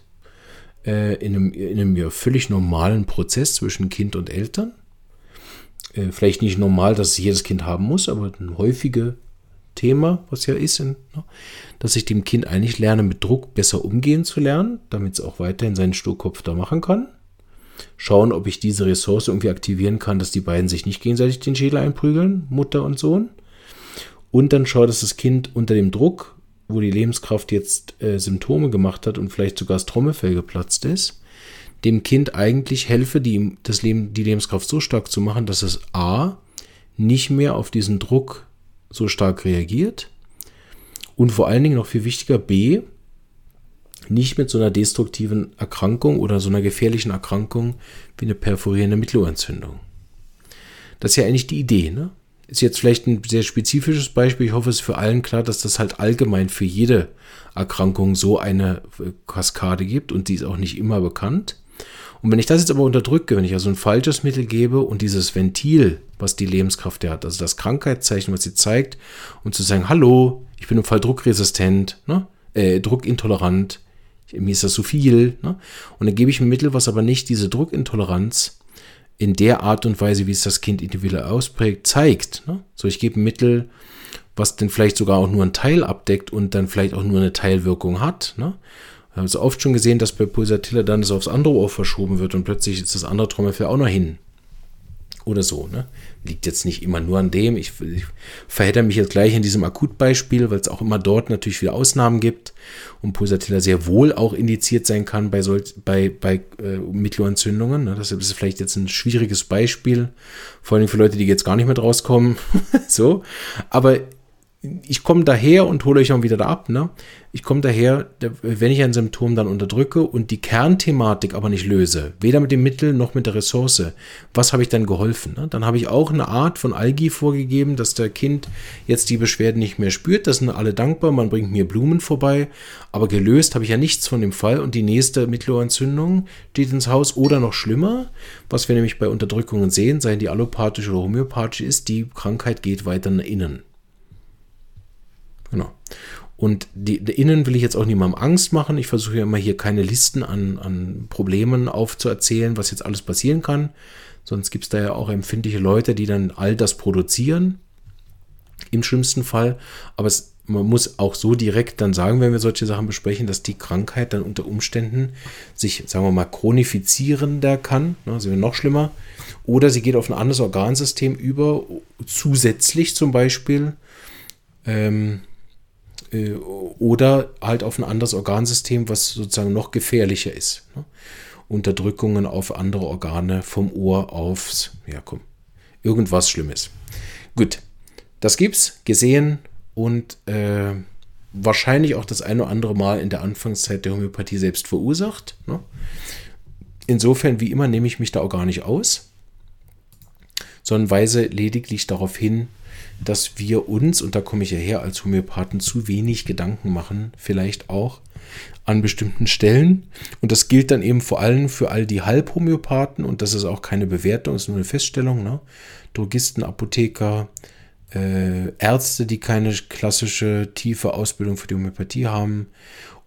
äh, in, einem, in einem ja völlig normalen Prozess zwischen Kind und Eltern, äh, vielleicht nicht normal, dass es jedes Kind haben muss, aber ein häufiges Thema, was ja ist, in, ne? dass ich dem Kind eigentlich lerne, mit Druck besser umgehen zu lernen, damit es auch weiterhin seinen Sturkopf da machen kann schauen, ob ich diese Ressource irgendwie aktivieren kann, dass die beiden sich nicht gegenseitig den Schädel einprügeln, Mutter und Sohn. Und dann schaut, dass das Kind unter dem Druck, wo die Lebenskraft jetzt äh, Symptome gemacht hat und vielleicht sogar das Trommelfell geplatzt ist, dem Kind eigentlich helfe, die, das Leben, die Lebenskraft so stark zu machen, dass es A nicht mehr auf diesen Druck so stark reagiert und vor allen Dingen noch viel wichtiger B nicht mit so einer destruktiven Erkrankung oder so einer gefährlichen Erkrankung wie eine perforierende Mittelohrentzündung. Das ist ja eigentlich die Idee, ne? Ist jetzt vielleicht ein sehr spezifisches Beispiel. Ich hoffe, es ist für allen klar, dass das halt allgemein für jede Erkrankung so eine äh, Kaskade gibt und die ist auch nicht immer bekannt. Und wenn ich das jetzt aber unterdrücke, wenn ich also ein falsches Mittel gebe und dieses Ventil, was die Lebenskraft hat, also das Krankheitszeichen, was sie zeigt, um zu sagen, hallo, ich bin im Fall druckresistent, ne? äh, druckintolerant, mir ist das zu viel. Ne? Und dann gebe ich ein Mittel, was aber nicht diese Druckintoleranz in der Art und Weise, wie es das Kind individuell ausprägt, zeigt. Ne? So, ich gebe ein Mittel, was dann vielleicht sogar auch nur einen Teil abdeckt und dann vielleicht auch nur eine Teilwirkung hat. Ne? Wir haben es oft schon gesehen, dass bei Pulsatilla dann das aufs andere Ohr verschoben wird und plötzlich ist das andere Trommelfell auch noch hin. Oder so, ne? Liegt jetzt nicht immer nur an dem. Ich, ich verhedder mich jetzt gleich in diesem Akutbeispiel, weil es auch immer dort natürlich viele Ausnahmen gibt und Pulsatilla sehr wohl auch indiziert sein kann bei, solch, bei, bei äh, Mittelohrentzündungen. Ne? Das ist vielleicht jetzt ein schwieriges Beispiel, vor allem für Leute, die jetzt gar nicht mehr rauskommen. so, aber ich komme daher und hole euch auch wieder da ab. Ne? Ich komme daher, wenn ich ein Symptom dann unterdrücke und die Kernthematik aber nicht löse, weder mit dem Mittel noch mit der Ressource, was habe ich dann geholfen? Ne? Dann habe ich auch eine Art von Algi vorgegeben, dass der Kind jetzt die Beschwerden nicht mehr spürt. Das sind alle dankbar, man bringt mir Blumen vorbei, aber gelöst habe ich ja nichts von dem Fall und die nächste Mittelohrentzündung steht ins Haus oder noch schlimmer, was wir nämlich bei Unterdrückungen sehen, seien die allopathisch oder homöopathisch ist, die Krankheit geht weiter nach innen. Genau. Und die, die innen will ich jetzt auch niemandem Angst machen. Ich versuche ja immer hier keine Listen an, an Problemen aufzuerzählen, was jetzt alles passieren kann. Sonst gibt es da ja auch empfindliche Leute, die dann all das produzieren. Im schlimmsten Fall. Aber es, man muss auch so direkt dann sagen, wenn wir solche Sachen besprechen, dass die Krankheit dann unter Umständen sich, sagen wir mal, chronifizierender kann. Also noch schlimmer. Oder sie geht auf ein anderes Organsystem über, zusätzlich zum Beispiel. Ähm, äh, oder halt auf ein anderes Organsystem, was sozusagen noch gefährlicher ist. Ne? Unterdrückungen auf andere Organe vom Ohr aufs, ja komm, irgendwas Schlimmes. Gut, das gibt's gesehen und äh, wahrscheinlich auch das eine oder andere Mal in der Anfangszeit der Homöopathie selbst verursacht. Ne? Insofern, wie immer, nehme ich mich da auch gar nicht aus, sondern weise lediglich darauf hin, dass wir uns, und da komme ich ja her als Homöopathen, zu wenig Gedanken machen, vielleicht auch an bestimmten Stellen. Und das gilt dann eben vor allem für all die Halbhomöopathen, und das ist auch keine Bewertung, ist nur eine Feststellung. Ne? Drogisten, Apotheker, äh, Ärzte, die keine klassische tiefe Ausbildung für die Homöopathie haben.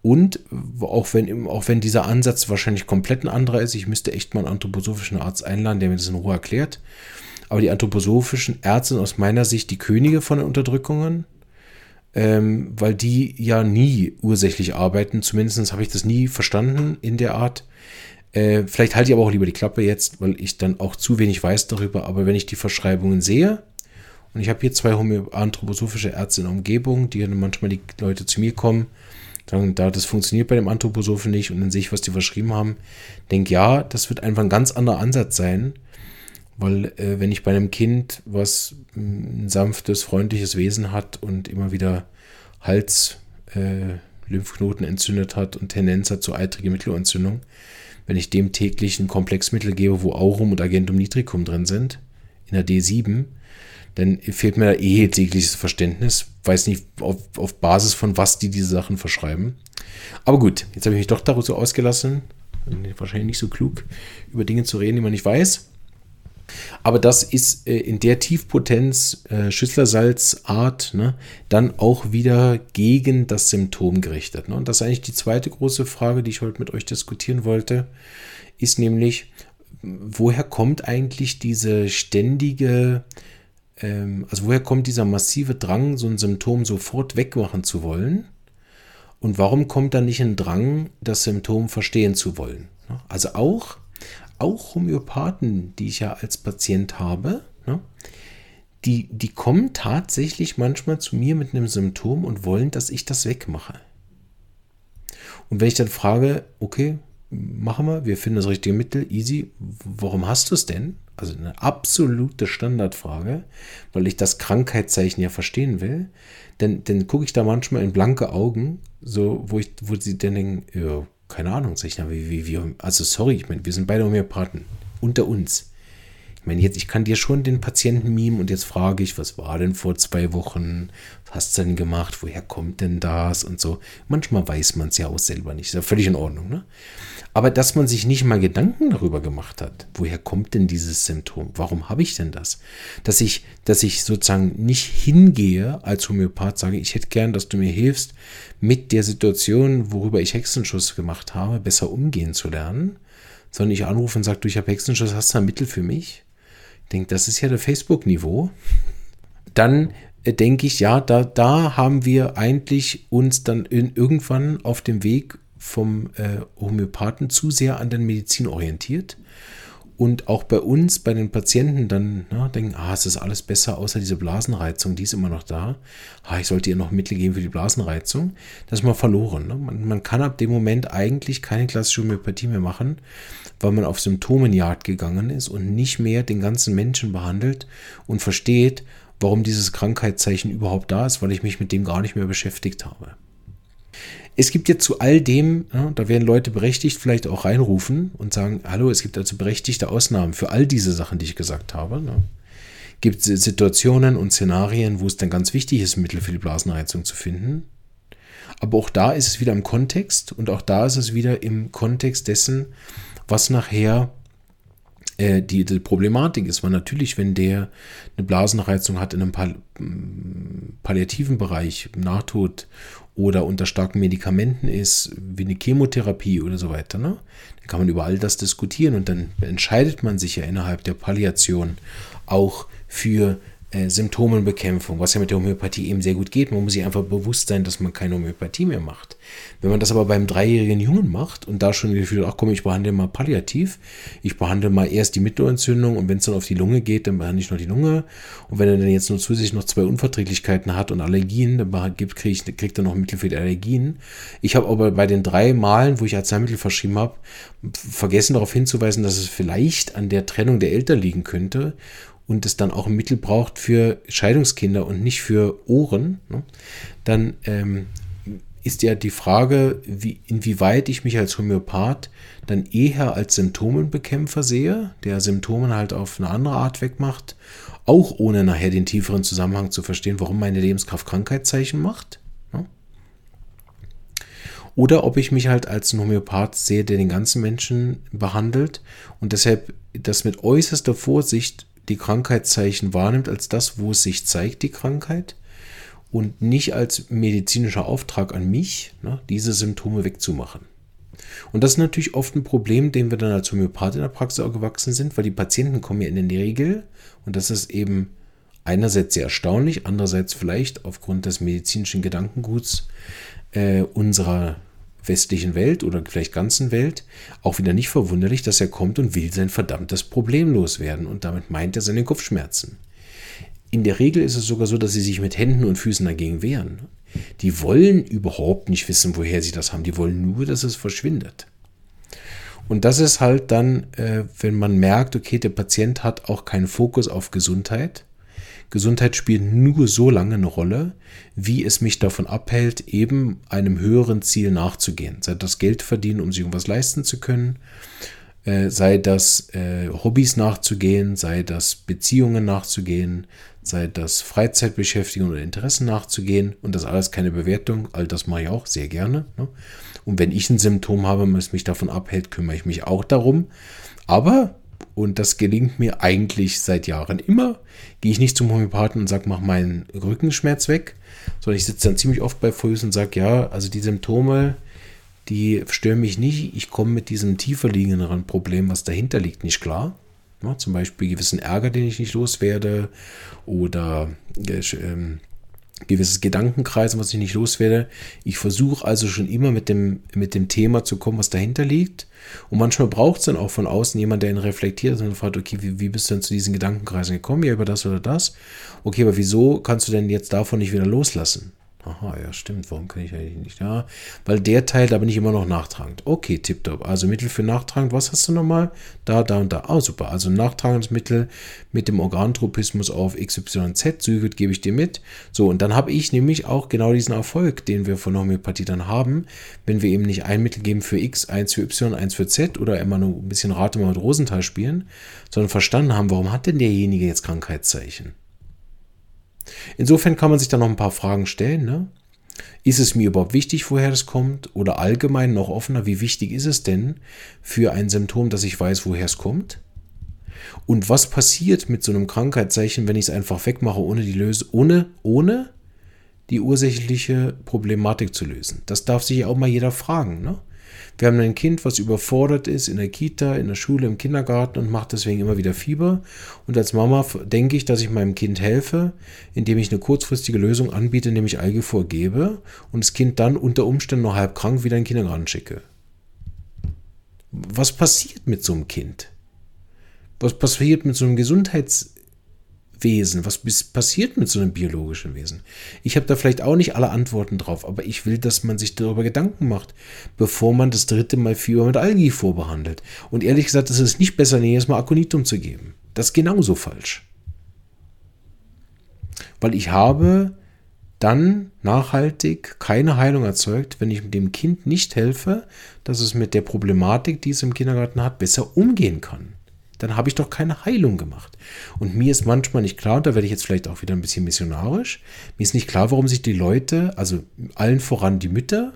Und auch wenn, auch wenn dieser Ansatz wahrscheinlich komplett ein anderer ist, ich müsste echt mal einen anthroposophischen Arzt einladen, der mir das in Ruhe erklärt. Aber die anthroposophischen Ärzte sind aus meiner Sicht die Könige von den Unterdrückungen, ähm, weil die ja nie ursächlich arbeiten. Zumindest habe ich das nie verstanden in der Art. Äh, vielleicht halte ich aber auch lieber die Klappe jetzt, weil ich dann auch zu wenig weiß darüber. Aber wenn ich die Verschreibungen sehe, und ich habe hier zwei anthroposophische Ärzte in der Umgebung, die manchmal die Leute zu mir kommen, sagen, da das funktioniert bei dem Anthroposophen nicht und dann sehe ich, was die verschrieben haben, denke ja, das wird einfach ein ganz anderer Ansatz sein, weil äh, wenn ich bei einem Kind, was mm, ein sanftes, freundliches Wesen hat und immer wieder Hals, äh, Lymphknoten entzündet hat und Tendenz hat zur eitrigen Mittelohrentzündung, wenn ich dem täglich ein Komplexmittel gebe, wo Aurum und Agentum nitricum drin sind, in der D7, dann fehlt mir da eh jegliches Verständnis. Weiß nicht, auf, auf Basis von was die diese Sachen verschreiben. Aber gut, jetzt habe ich mich doch darüber ausgelassen. Wahrscheinlich nicht so klug, über Dinge zu reden, die man nicht weiß. Aber das ist äh, in der Tiefpotenz äh, Schüsslersalzart ne, dann auch wieder gegen das Symptom gerichtet. Ne? Und das ist eigentlich die zweite große Frage, die ich heute mit euch diskutieren wollte, ist nämlich, woher kommt eigentlich diese ständige, ähm, also woher kommt dieser massive Drang, so ein Symptom sofort wegmachen zu wollen? Und warum kommt dann nicht ein Drang, das Symptom verstehen zu wollen? Ne? Also auch auch Homöopathen, die ich ja als Patient habe, ne, die, die kommen tatsächlich manchmal zu mir mit einem Symptom und wollen, dass ich das wegmache. Und wenn ich dann frage, okay, machen wir, wir finden das richtige Mittel, easy, warum hast du es denn? Also eine absolute Standardfrage, weil ich das Krankheitszeichen ja verstehen will. Denn dann gucke ich da manchmal in blanke Augen, so, wo ich, wo sie dann denken, ja, keine Ahnung, sag ich, na, wie, wie, wie, also sorry, ich meine, wir sind beide Homöopathen, unter uns. Ich meine, jetzt, ich kann dir schon den Patienten mimen und jetzt frage ich, was war denn vor zwei Wochen? Was hast du denn gemacht? Woher kommt denn das? Und so. Manchmal weiß man es ja auch selber nicht. Ist ja völlig in Ordnung, ne? Aber dass man sich nicht mal Gedanken darüber gemacht hat, woher kommt denn dieses Symptom? Warum habe ich denn das? Dass ich, dass ich sozusagen nicht hingehe als Homöopath, sage, ich hätte gern, dass du mir hilfst, mit der Situation, worüber ich Hexenschuss gemacht habe, besser umgehen zu lernen, sondern ich anrufe und sage, du, ich habe Hexenschuss, hast du ein Mittel für mich? Denke, das ist ja der Facebook-Niveau. Dann äh, denke ich, ja, da, da haben wir eigentlich uns dann in, irgendwann auf dem Weg vom äh, Homöopathen zu sehr an der Medizin orientiert und auch bei uns, bei den Patienten dann na, denken, ah, es ist alles besser, außer diese Blasenreizung, die ist immer noch da. Ah, ich sollte ihr noch Mittel geben für die Blasenreizung. Das ist mal verloren. Ne? Man, man, kann ab dem Moment eigentlich keine klassische Homöopathie mehr machen, weil man auf Symptomenjagd gegangen ist und nicht mehr den ganzen Menschen behandelt und versteht, warum dieses Krankheitszeichen überhaupt da ist, weil ich mich mit dem gar nicht mehr beschäftigt habe. Es gibt jetzt zu all dem, ja, da werden Leute berechtigt vielleicht auch reinrufen und sagen, hallo, es gibt also berechtigte Ausnahmen für all diese Sachen, die ich gesagt habe. Ne? Gibt Situationen und Szenarien, wo es dann ganz wichtig ist, Mittel für die Blasenreizung zu finden. Aber auch da ist es wieder im Kontext und auch da ist es wieder im Kontext dessen, was nachher äh, die, die, Problematik ist. Weil natürlich, wenn der eine Blasenreizung hat in einem Pal palliativen Bereich, Nahtod oder unter starken Medikamenten ist, wie eine Chemotherapie oder so weiter, ne? dann kann man über all das diskutieren und dann entscheidet man sich ja innerhalb der Palliation auch für äh, Symptomenbekämpfung, was ja mit der Homöopathie eben sehr gut geht. Man muss sich einfach bewusst sein, dass man keine Homöopathie mehr macht. Wenn man das aber beim dreijährigen Jungen macht und da schon das Gefühl, ach komm, ich behandle mal palliativ, ich behandle mal erst die Mittelohrentzündung und wenn es dann auf die Lunge geht, dann behandle ich noch die Lunge. Und wenn er dann jetzt nur zusätzlich noch zwei Unverträglichkeiten hat und Allergien, dann krieg kriegt er noch Mittel für die Allergien. Ich habe aber bei den drei Malen, wo ich Arzneimittel verschrieben habe, vergessen darauf hinzuweisen, dass es vielleicht an der Trennung der Eltern liegen könnte und es dann auch ein Mittel braucht für Scheidungskinder und nicht für Ohren, ne, dann ähm, ist ja die Frage, wie, inwieweit ich mich als Homöopath dann eher als Symptomenbekämpfer sehe, der Symptome halt auf eine andere Art wegmacht, auch ohne nachher den tieferen Zusammenhang zu verstehen, warum meine Lebenskraft Krankheitszeichen macht. Ne? Oder ob ich mich halt als ein Homöopath sehe, der den ganzen Menschen behandelt und deshalb das mit äußerster Vorsicht die Krankheitszeichen wahrnimmt als das, wo es sich zeigt, die Krankheit, und nicht als medizinischer Auftrag an mich, ne, diese Symptome wegzumachen. Und das ist natürlich oft ein Problem, dem wir dann als Homöopath in der Praxis auch gewachsen sind, weil die Patienten kommen ja in der Regel, und das ist eben einerseits sehr erstaunlich, andererseits vielleicht aufgrund des medizinischen Gedankenguts äh, unserer westlichen Welt oder vielleicht ganzen Welt auch wieder nicht verwunderlich, dass er kommt und will sein verdammtes Problem loswerden und damit meint er seine Kopfschmerzen. In der Regel ist es sogar so, dass sie sich mit Händen und Füßen dagegen wehren. Die wollen überhaupt nicht wissen, woher sie das haben. Die wollen nur, dass es verschwindet. Und das ist halt dann, äh, wenn man merkt, okay, der Patient hat auch keinen Fokus auf Gesundheit, Gesundheit spielt nur so lange eine Rolle, wie es mich davon abhält, eben einem höheren Ziel nachzugehen. Sei das Geld verdienen, um sich irgendwas leisten zu können, äh, sei das äh, Hobbys nachzugehen, sei das Beziehungen nachzugehen, sei das Freizeitbeschäftigung oder Interessen nachzugehen und das alles keine Bewertung, all das mache ich auch sehr gerne. Ne? Und wenn ich ein Symptom habe, was mich davon abhält, kümmere ich mich auch darum. Aber und das gelingt mir eigentlich seit Jahren immer. Gehe ich nicht zum Homöopathen und sage, mach meinen Rückenschmerz weg, sondern ich sitze dann ziemlich oft bei Fuß und sage, ja, also die Symptome, die stören mich nicht. Ich komme mit diesem tiefer liegenderen Problem, was dahinter liegt, nicht klar. Ja, zum Beispiel gewissen Ärger, den ich nicht loswerde oder äh, ähm, gewisses Gedankenkreis, was ich nicht loswerde. Ich versuche also schon immer mit dem, mit dem Thema zu kommen, was dahinter liegt. Und manchmal braucht es dann auch von außen jemand, der ihn reflektiert und fragt, okay, wie, wie bist du denn zu diesen Gedankenkreisen gekommen? Ja, über das oder das. Okay, aber wieso kannst du denn jetzt davon nicht wieder loslassen? Aha, ja, stimmt. Warum kann ich eigentlich nicht? Ja, weil der teilt aber nicht immer noch nachtragend. Okay, tipptopp. Also Mittel für nachtragend, was hast du nochmal? Da, da und da. Ah, super. Also nachtragendes Mittel mit dem Organtropismus auf XYZ, Zügelt gebe ich dir mit. So, und dann habe ich nämlich auch genau diesen Erfolg, den wir von Homöopathie dann haben, wenn wir eben nicht ein Mittel geben für X, eins für Y, eins für Z oder immer nur ein bisschen Rate mal mit Rosenthal spielen, sondern verstanden haben, warum hat denn derjenige jetzt Krankheitszeichen? Insofern kann man sich da noch ein paar Fragen stellen. Ne? Ist es mir überhaupt wichtig, woher das kommt? Oder allgemein noch offener, wie wichtig ist es denn für ein Symptom, dass ich weiß, woher es kommt? Und was passiert mit so einem Krankheitszeichen, wenn ich es einfach wegmache, ohne die Lösung, ohne, ohne die ursächliche Problematik zu lösen? Das darf sich ja auch mal jeder fragen. Ne? Wir haben ein Kind, was überfordert ist in der Kita, in der Schule, im Kindergarten und macht deswegen immer wieder Fieber. Und als Mama denke ich, dass ich meinem Kind helfe, indem ich eine kurzfristige Lösung anbiete, nämlich Algifor gebe und das Kind dann unter Umständen noch halb krank wieder in den Kindergarten schicke. Was passiert mit so einem Kind? Was passiert mit so einem Gesundheits- Wesen? Was passiert mit so einem biologischen Wesen? Ich habe da vielleicht auch nicht alle Antworten drauf, aber ich will, dass man sich darüber Gedanken macht, bevor man das dritte Mal Fieber mit Algi vorbehandelt. Und ehrlich gesagt, es ist nicht besser, jedes Mal Aconitum zu geben. Das ist genauso falsch. Weil ich habe dann nachhaltig keine Heilung erzeugt, wenn ich dem Kind nicht helfe, dass es mit der Problematik, die es im Kindergarten hat, besser umgehen kann. Dann habe ich doch keine Heilung gemacht. Und mir ist manchmal nicht klar, und da werde ich jetzt vielleicht auch wieder ein bisschen missionarisch, mir ist nicht klar, warum sich die Leute, also allen voran die Mütter,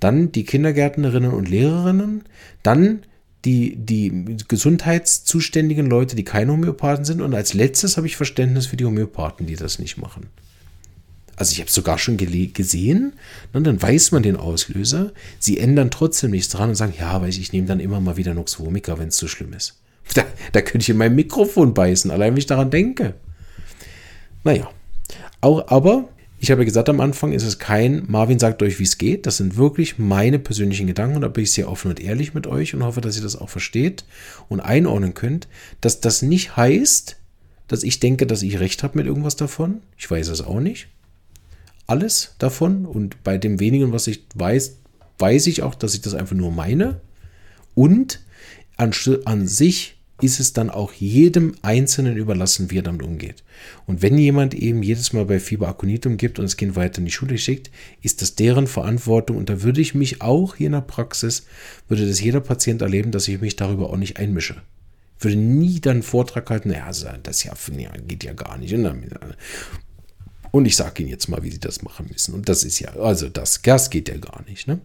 dann die Kindergärtnerinnen und Lehrerinnen, dann die, die gesundheitszuständigen Leute, die keine Homöopathen sind, und als letztes habe ich Verständnis für die Homöopathen, die das nicht machen. Also ich habe es sogar schon gesehen, und ne, dann weiß man den Auslöser. Sie ändern trotzdem nichts dran und sagen, ja, weil ich, ich nehme dann immer mal wieder Nux Vomica, wenn es zu schlimm ist. Da, da könnte ich in mein Mikrofon beißen, allein wenn ich daran denke. Naja, auch, aber ich habe ja gesagt am Anfang, ist es kein Marvin sagt euch, wie es geht. Das sind wirklich meine persönlichen Gedanken und da bin ich sehr offen und ehrlich mit euch und hoffe, dass ihr das auch versteht und einordnen könnt, dass das nicht heißt, dass ich denke, dass ich recht habe mit irgendwas davon. Ich weiß es auch nicht alles davon und bei dem wenigen, was ich weiß, weiß ich auch, dass ich das einfach nur meine. Und an, an sich ist es dann auch jedem Einzelnen überlassen, wie er damit umgeht. Und wenn jemand eben jedes Mal bei Fieber Aconitum gibt und das Kind weiter in die Schule schickt, ist das deren Verantwortung. Und da würde ich mich auch hier in der Praxis, würde das jeder Patient erleben, dass ich mich darüber auch nicht einmische. Ich würde nie dann einen Vortrag halten, naja, das ja, geht ja gar nicht. Und ich sage Ihnen jetzt mal, wie Sie das machen müssen. Und das ist ja, also das, das geht ja gar nicht. Ne?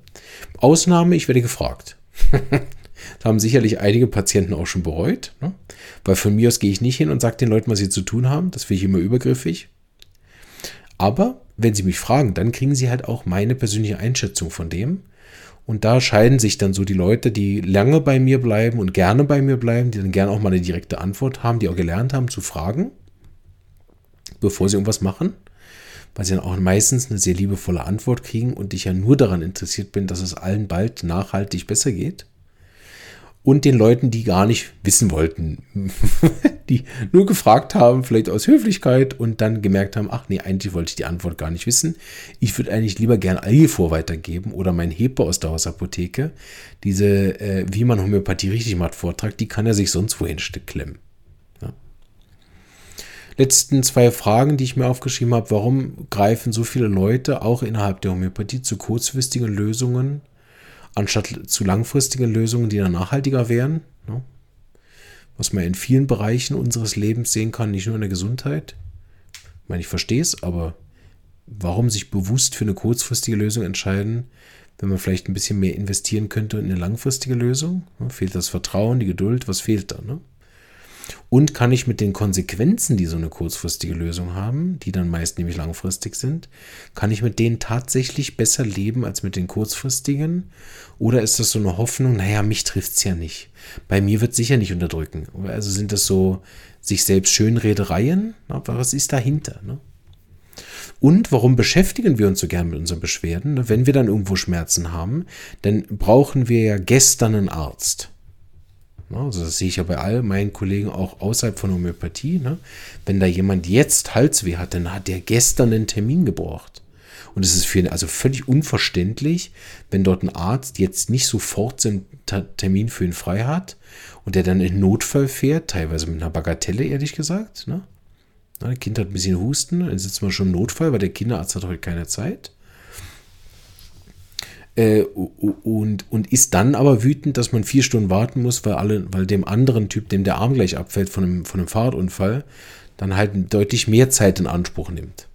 Ausnahme, ich werde gefragt. das haben sicherlich einige Patienten auch schon bereut. Ne? Weil von mir aus gehe ich nicht hin und sage den Leuten, was sie zu tun haben. Das finde ich immer übergriffig. Aber wenn sie mich fragen, dann kriegen sie halt auch meine persönliche Einschätzung von dem. Und da scheiden sich dann so die Leute, die lange bei mir bleiben und gerne bei mir bleiben, die dann gerne auch mal eine direkte Antwort haben, die auch gelernt haben zu fragen, bevor sie irgendwas machen weil sie dann auch meistens eine sehr liebevolle Antwort kriegen und ich ja nur daran interessiert bin, dass es allen bald nachhaltig besser geht. Und den Leuten, die gar nicht wissen wollten, die nur gefragt haben, vielleicht aus Höflichkeit und dann gemerkt haben, ach nee, eigentlich wollte ich die Antwort gar nicht wissen. Ich würde eigentlich lieber gern Algifor weitergeben oder mein Hepe aus der Hausapotheke. Diese, äh, wie man Homöopathie richtig macht, Vortrag, die kann er sich sonst wohin klemmen letzten zwei Fragen, die ich mir aufgeschrieben habe. Warum greifen so viele Leute auch innerhalb der Homöopathie zu kurzfristigen Lösungen, anstatt zu langfristigen Lösungen, die dann nachhaltiger wären? Ne? Was man in vielen Bereichen unseres Lebens sehen kann, nicht nur in der Gesundheit. Ich meine, ich verstehe es, aber warum sich bewusst für eine kurzfristige Lösung entscheiden, wenn man vielleicht ein bisschen mehr investieren könnte in eine langfristige Lösung? Ne? Fehlt das Vertrauen, die Geduld? Was fehlt da? Ne? Und kann ich mit den Konsequenzen, die so eine kurzfristige Lösung haben, die dann meist nämlich langfristig sind, kann ich mit denen tatsächlich besser leben als mit den kurzfristigen? Oder ist das so eine Hoffnung, naja, mich trifft es ja nicht. Bei mir wird es sicher nicht unterdrücken. Also sind das so sich selbst Schönredereien? Aber was ist dahinter? Ne? Und warum beschäftigen wir uns so gern mit unseren Beschwerden? Wenn wir dann irgendwo Schmerzen haben, dann brauchen wir ja gestern einen Arzt. Ne? Also das sehe ich ja bei all meinen Kollegen auch außerhalb von Homöopathie. Ne? Wenn da jemand jetzt Halsweh hat, dann hat der gestern einen Termin gebraucht. Und es ist für also völlig unverständlich, wenn dort ein Arzt jetzt nicht sofort einen Termin für ihn frei hat und der dann in Notfall fährt, teilweise mit einer Bagatelle, ehrlich gesagt. Ne? Das Kind hat ein bisschen Husten, dann sitzt man schon im Notfall, weil der Kinderarzt hat heute keine Zeit. Äh, und, und ist dann aber wütend, dass man vier Stunden warten muss, weil, alle, weil dem anderen Typ, dem der Arm gleich abfällt von einem, von einem Fahrradunfall, dann halt deutlich mehr Zeit in Anspruch nimmt.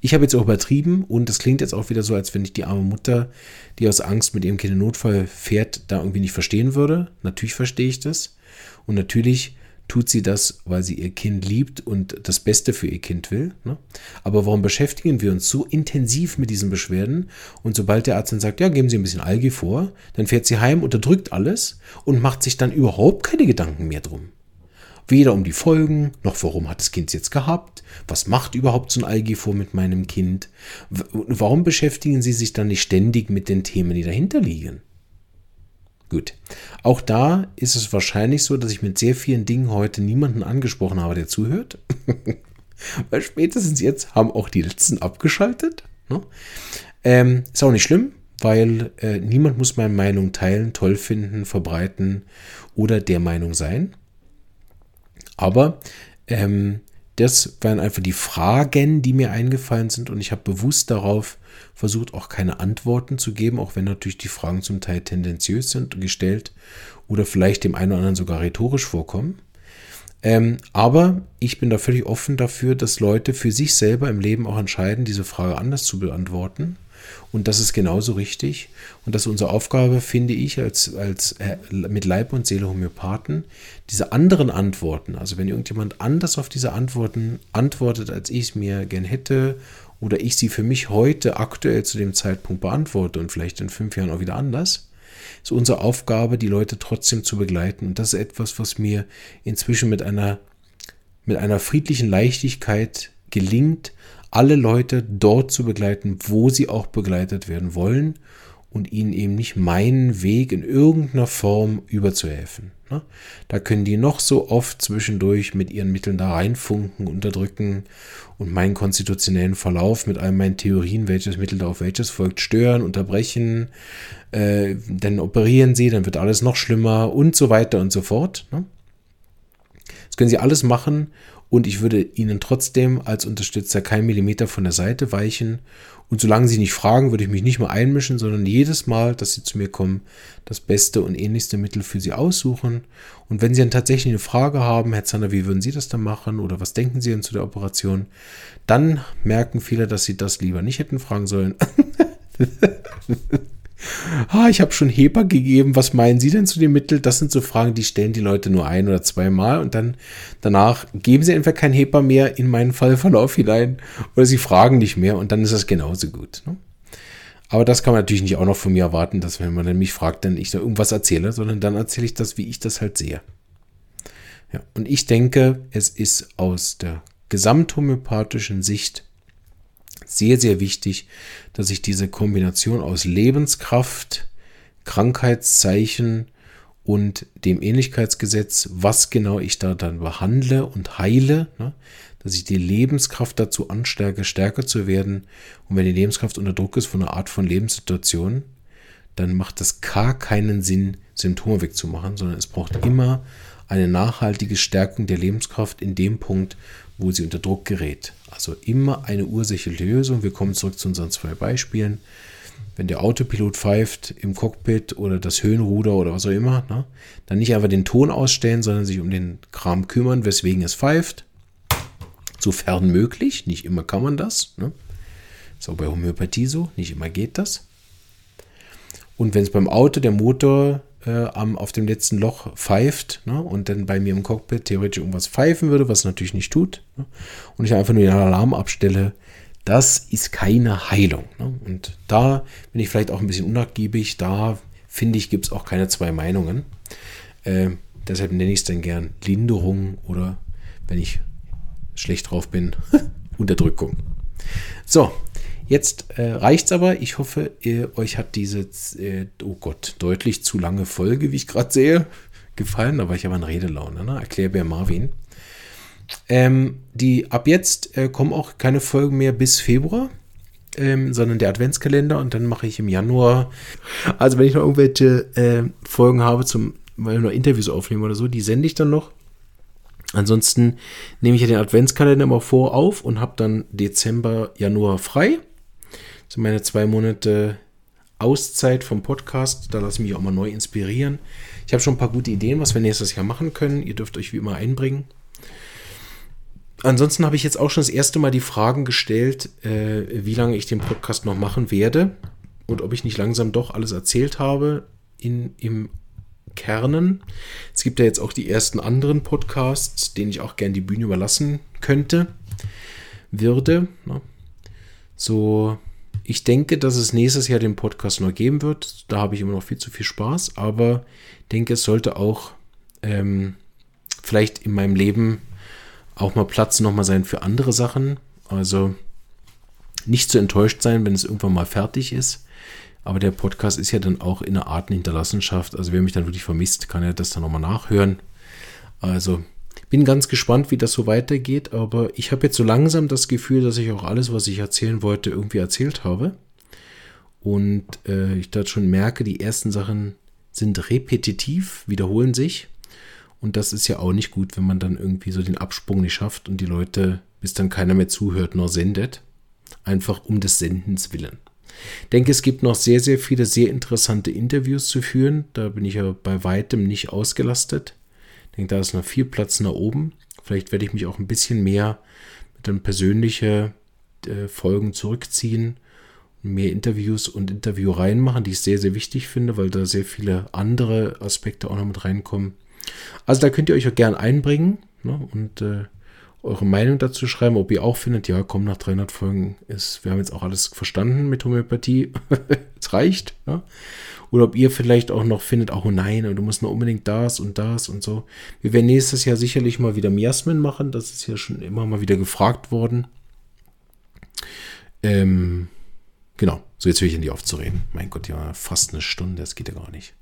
Ich habe jetzt auch übertrieben und es klingt jetzt auch wieder so, als wenn ich die arme Mutter, die aus Angst mit ihrem Kind in Notfall fährt, da irgendwie nicht verstehen würde. Natürlich verstehe ich das. Und natürlich tut sie das, weil sie ihr Kind liebt und das Beste für ihr Kind will. Ne? Aber warum beschäftigen wir uns so intensiv mit diesen Beschwerden? Und sobald der Arzt dann sagt, ja, geben Sie ein bisschen Algi vor, dann fährt sie heim, unterdrückt alles und macht sich dann überhaupt keine Gedanken mehr drum. Weder um die Folgen, noch warum hat das Kind jetzt gehabt, was macht überhaupt so ein Algi vor mit meinem Kind? Warum beschäftigen Sie sich dann nicht ständig mit den Themen, die dahinter liegen? Gut. Auch da ist es wahrscheinlich so, dass ich mit sehr vielen Dingen heute niemanden angesprochen habe, der zuhört. Weil spätestens jetzt haben auch die letzten abgeschaltet. Ne? Ähm, ist auch nicht schlimm, weil äh, niemand muss meine Meinung teilen, toll finden, verbreiten oder der Meinung sein. Aber ähm, das waren einfach die Fragen, die mir eingefallen sind und ich habe bewusst darauf versucht, auch keine Antworten zu geben, auch wenn natürlich die Fragen zum Teil tendenziös sind gestellt oder vielleicht dem einen oder anderen sogar rhetorisch vorkommen. Ähm, aber ich bin da völlig offen dafür, dass Leute für sich selber im Leben auch entscheiden, diese Frage anders zu beantworten. Und das ist genauso richtig. Und das ist unsere Aufgabe, finde ich, als, als äh, mit Leib und Seele Homöopathen, diese anderen Antworten, also wenn irgendjemand anders auf diese Antworten antwortet, als ich es mir gern hätte, oder ich sie für mich heute aktuell zu dem Zeitpunkt beantworte und vielleicht in fünf Jahren auch wieder anders, ist unsere Aufgabe, die Leute trotzdem zu begleiten. Und das ist etwas, was mir inzwischen mit einer, mit einer friedlichen Leichtigkeit gelingt, alle Leute dort zu begleiten, wo sie auch begleitet werden wollen und ihnen eben nicht meinen Weg in irgendeiner Form überzuhelfen. Ne? Da können die noch so oft zwischendurch mit ihren Mitteln da reinfunken, unterdrücken und meinen konstitutionellen Verlauf mit all meinen Theorien, welches Mittel da auf welches folgt, stören, unterbrechen, äh, dann operieren sie, dann wird alles noch schlimmer und so weiter und so fort. Ne? Das können sie alles machen und ich würde ihnen trotzdem als Unterstützer kein Millimeter von der Seite weichen. Und solange sie nicht fragen, würde ich mich nicht mal einmischen, sondern jedes Mal, dass sie zu mir kommen, das beste und ähnlichste Mittel für sie aussuchen. Und wenn sie dann tatsächlich eine Frage haben, Herr Zander, wie würden Sie das dann machen oder was denken Sie denn zu der Operation, dann merken viele, dass sie das lieber nicht hätten fragen sollen. ah, ich habe schon Heber gegeben, was meinen Sie denn zu dem Mittel? Das sind so Fragen, die stellen die Leute nur ein oder zweimal und dann danach geben sie entweder kein Heber mehr in meinen Fallverlauf hinein oder sie fragen nicht mehr und dann ist das genauso gut. Ne? Aber das kann man natürlich nicht auch noch von mir erwarten, dass wenn man mich fragt, dann ich da irgendwas erzähle, sondern dann erzähle ich das, wie ich das halt sehe. Ja, und ich denke, es ist aus der gesamthomöopathischen Sicht sehr, sehr wichtig, dass ich diese Kombination aus Lebenskraft, Krankheitszeichen und dem Ähnlichkeitsgesetz, was genau ich da dann behandle und heile, ne, dass ich die Lebenskraft dazu anstärke, stärker zu werden. Und wenn die Lebenskraft unter Druck ist von einer Art von Lebenssituation, dann macht es gar keinen Sinn, Symptome wegzumachen, sondern es braucht immer eine nachhaltige Stärkung der Lebenskraft in dem Punkt, wo sie unter Druck gerät. Also immer eine ursächliche Lösung. Wir kommen zurück zu unseren zwei Beispielen. Wenn der Autopilot pfeift im Cockpit oder das Höhenruder oder was auch immer, ne, dann nicht einfach den Ton ausstellen, sondern sich um den Kram kümmern, weswegen es pfeift. Sofern möglich. Nicht immer kann man das. Ne. Ist auch bei Homöopathie so. Nicht immer geht das. Und wenn es beim Auto der Motor äh, am, auf dem letzten Loch pfeift ne, und dann bei mir im Cockpit theoretisch irgendwas pfeifen würde, was natürlich nicht tut, ne, und ich einfach nur den Alarm abstelle, das ist keine Heilung. Ne? Und da bin ich vielleicht auch ein bisschen unnachgiebig, da finde ich, gibt es auch keine zwei Meinungen. Äh, deshalb nenne ich es dann gern Linderung oder, wenn ich schlecht drauf bin, Unterdrückung. So, Jetzt äh, reicht's aber. Ich hoffe, ihr, euch hat diese, äh, oh Gott, deutlich zu lange Folge, wie ich gerade sehe, gefallen. War ich aber in Redelaune, ne? Erklärbär Marvin. Ähm, die, ab jetzt äh, kommen auch keine Folgen mehr bis Februar, ähm, sondern der Adventskalender und dann mache ich im Januar. Also, wenn ich noch irgendwelche äh, Folgen habe, zum, weil ich noch Interviews aufnehme oder so, die sende ich dann noch. Ansonsten nehme ich ja den Adventskalender immer vor auf und habe dann Dezember, Januar frei sind meine zwei Monate Auszeit vom Podcast. Da lasse ich mich auch mal neu inspirieren. Ich habe schon ein paar gute Ideen, was wir nächstes Jahr machen können. Ihr dürft euch wie immer einbringen. Ansonsten habe ich jetzt auch schon das erste Mal die Fragen gestellt, äh, wie lange ich den Podcast noch machen werde und ob ich nicht langsam doch alles erzählt habe in, im Kernen. Es gibt ja jetzt auch die ersten anderen Podcasts, denen ich auch gerne die Bühne überlassen könnte, würde. Ne? So ich denke, dass es nächstes Jahr den Podcast noch geben wird. Da habe ich immer noch viel zu viel Spaß, aber denke, es sollte auch ähm, vielleicht in meinem Leben auch mal Platz nochmal sein für andere Sachen. Also nicht zu enttäuscht sein, wenn es irgendwann mal fertig ist. Aber der Podcast ist ja dann auch in einer Art Hinterlassenschaft. Also wer mich dann wirklich vermisst, kann ja das dann nochmal nachhören. Also bin ganz gespannt, wie das so weitergeht, aber ich habe jetzt so langsam das Gefühl, dass ich auch alles, was ich erzählen wollte, irgendwie erzählt habe. Und äh, ich dort schon merke, die ersten Sachen sind repetitiv, wiederholen sich. Und das ist ja auch nicht gut, wenn man dann irgendwie so den Absprung nicht schafft und die Leute, bis dann keiner mehr zuhört, nur sendet. Einfach um des Sendens willen. Ich denke, es gibt noch sehr, sehr viele sehr interessante Interviews zu führen. Da bin ich ja bei weitem nicht ausgelastet. Ich denke, da ist noch viel Platz nach oben. Vielleicht werde ich mich auch ein bisschen mehr mit dann persönliche äh, Folgen zurückziehen mehr Interviews und Interviewreihen machen, die ich sehr, sehr wichtig finde, weil da sehr viele andere Aspekte auch noch mit reinkommen. Also da könnt ihr euch auch gern einbringen ne, und äh, eure Meinung dazu schreiben, ob ihr auch findet, ja, komm, nach 300 Folgen ist, wir haben jetzt auch alles verstanden mit Homöopathie, es reicht. Ne? Oder ob ihr vielleicht auch noch findet, oh nein, du musst noch unbedingt das und das und so. Wir werden nächstes Jahr sicherlich mal wieder Miasmen machen, das ist ja schon immer mal wieder gefragt worden. Ähm, genau, so jetzt höre ich in die aufzureden. Mein Gott, ja, fast eine Stunde, das geht ja gar nicht.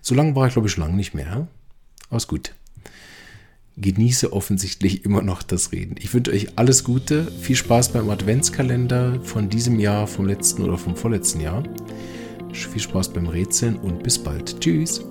So lange war ich, glaube ich, schon lange nicht mehr. Alles gut. Genieße offensichtlich immer noch das Reden. Ich wünsche euch alles Gute, viel Spaß beim Adventskalender von diesem Jahr, vom letzten oder vom vorletzten Jahr. Viel Spaß beim Rätseln und bis bald. Tschüss.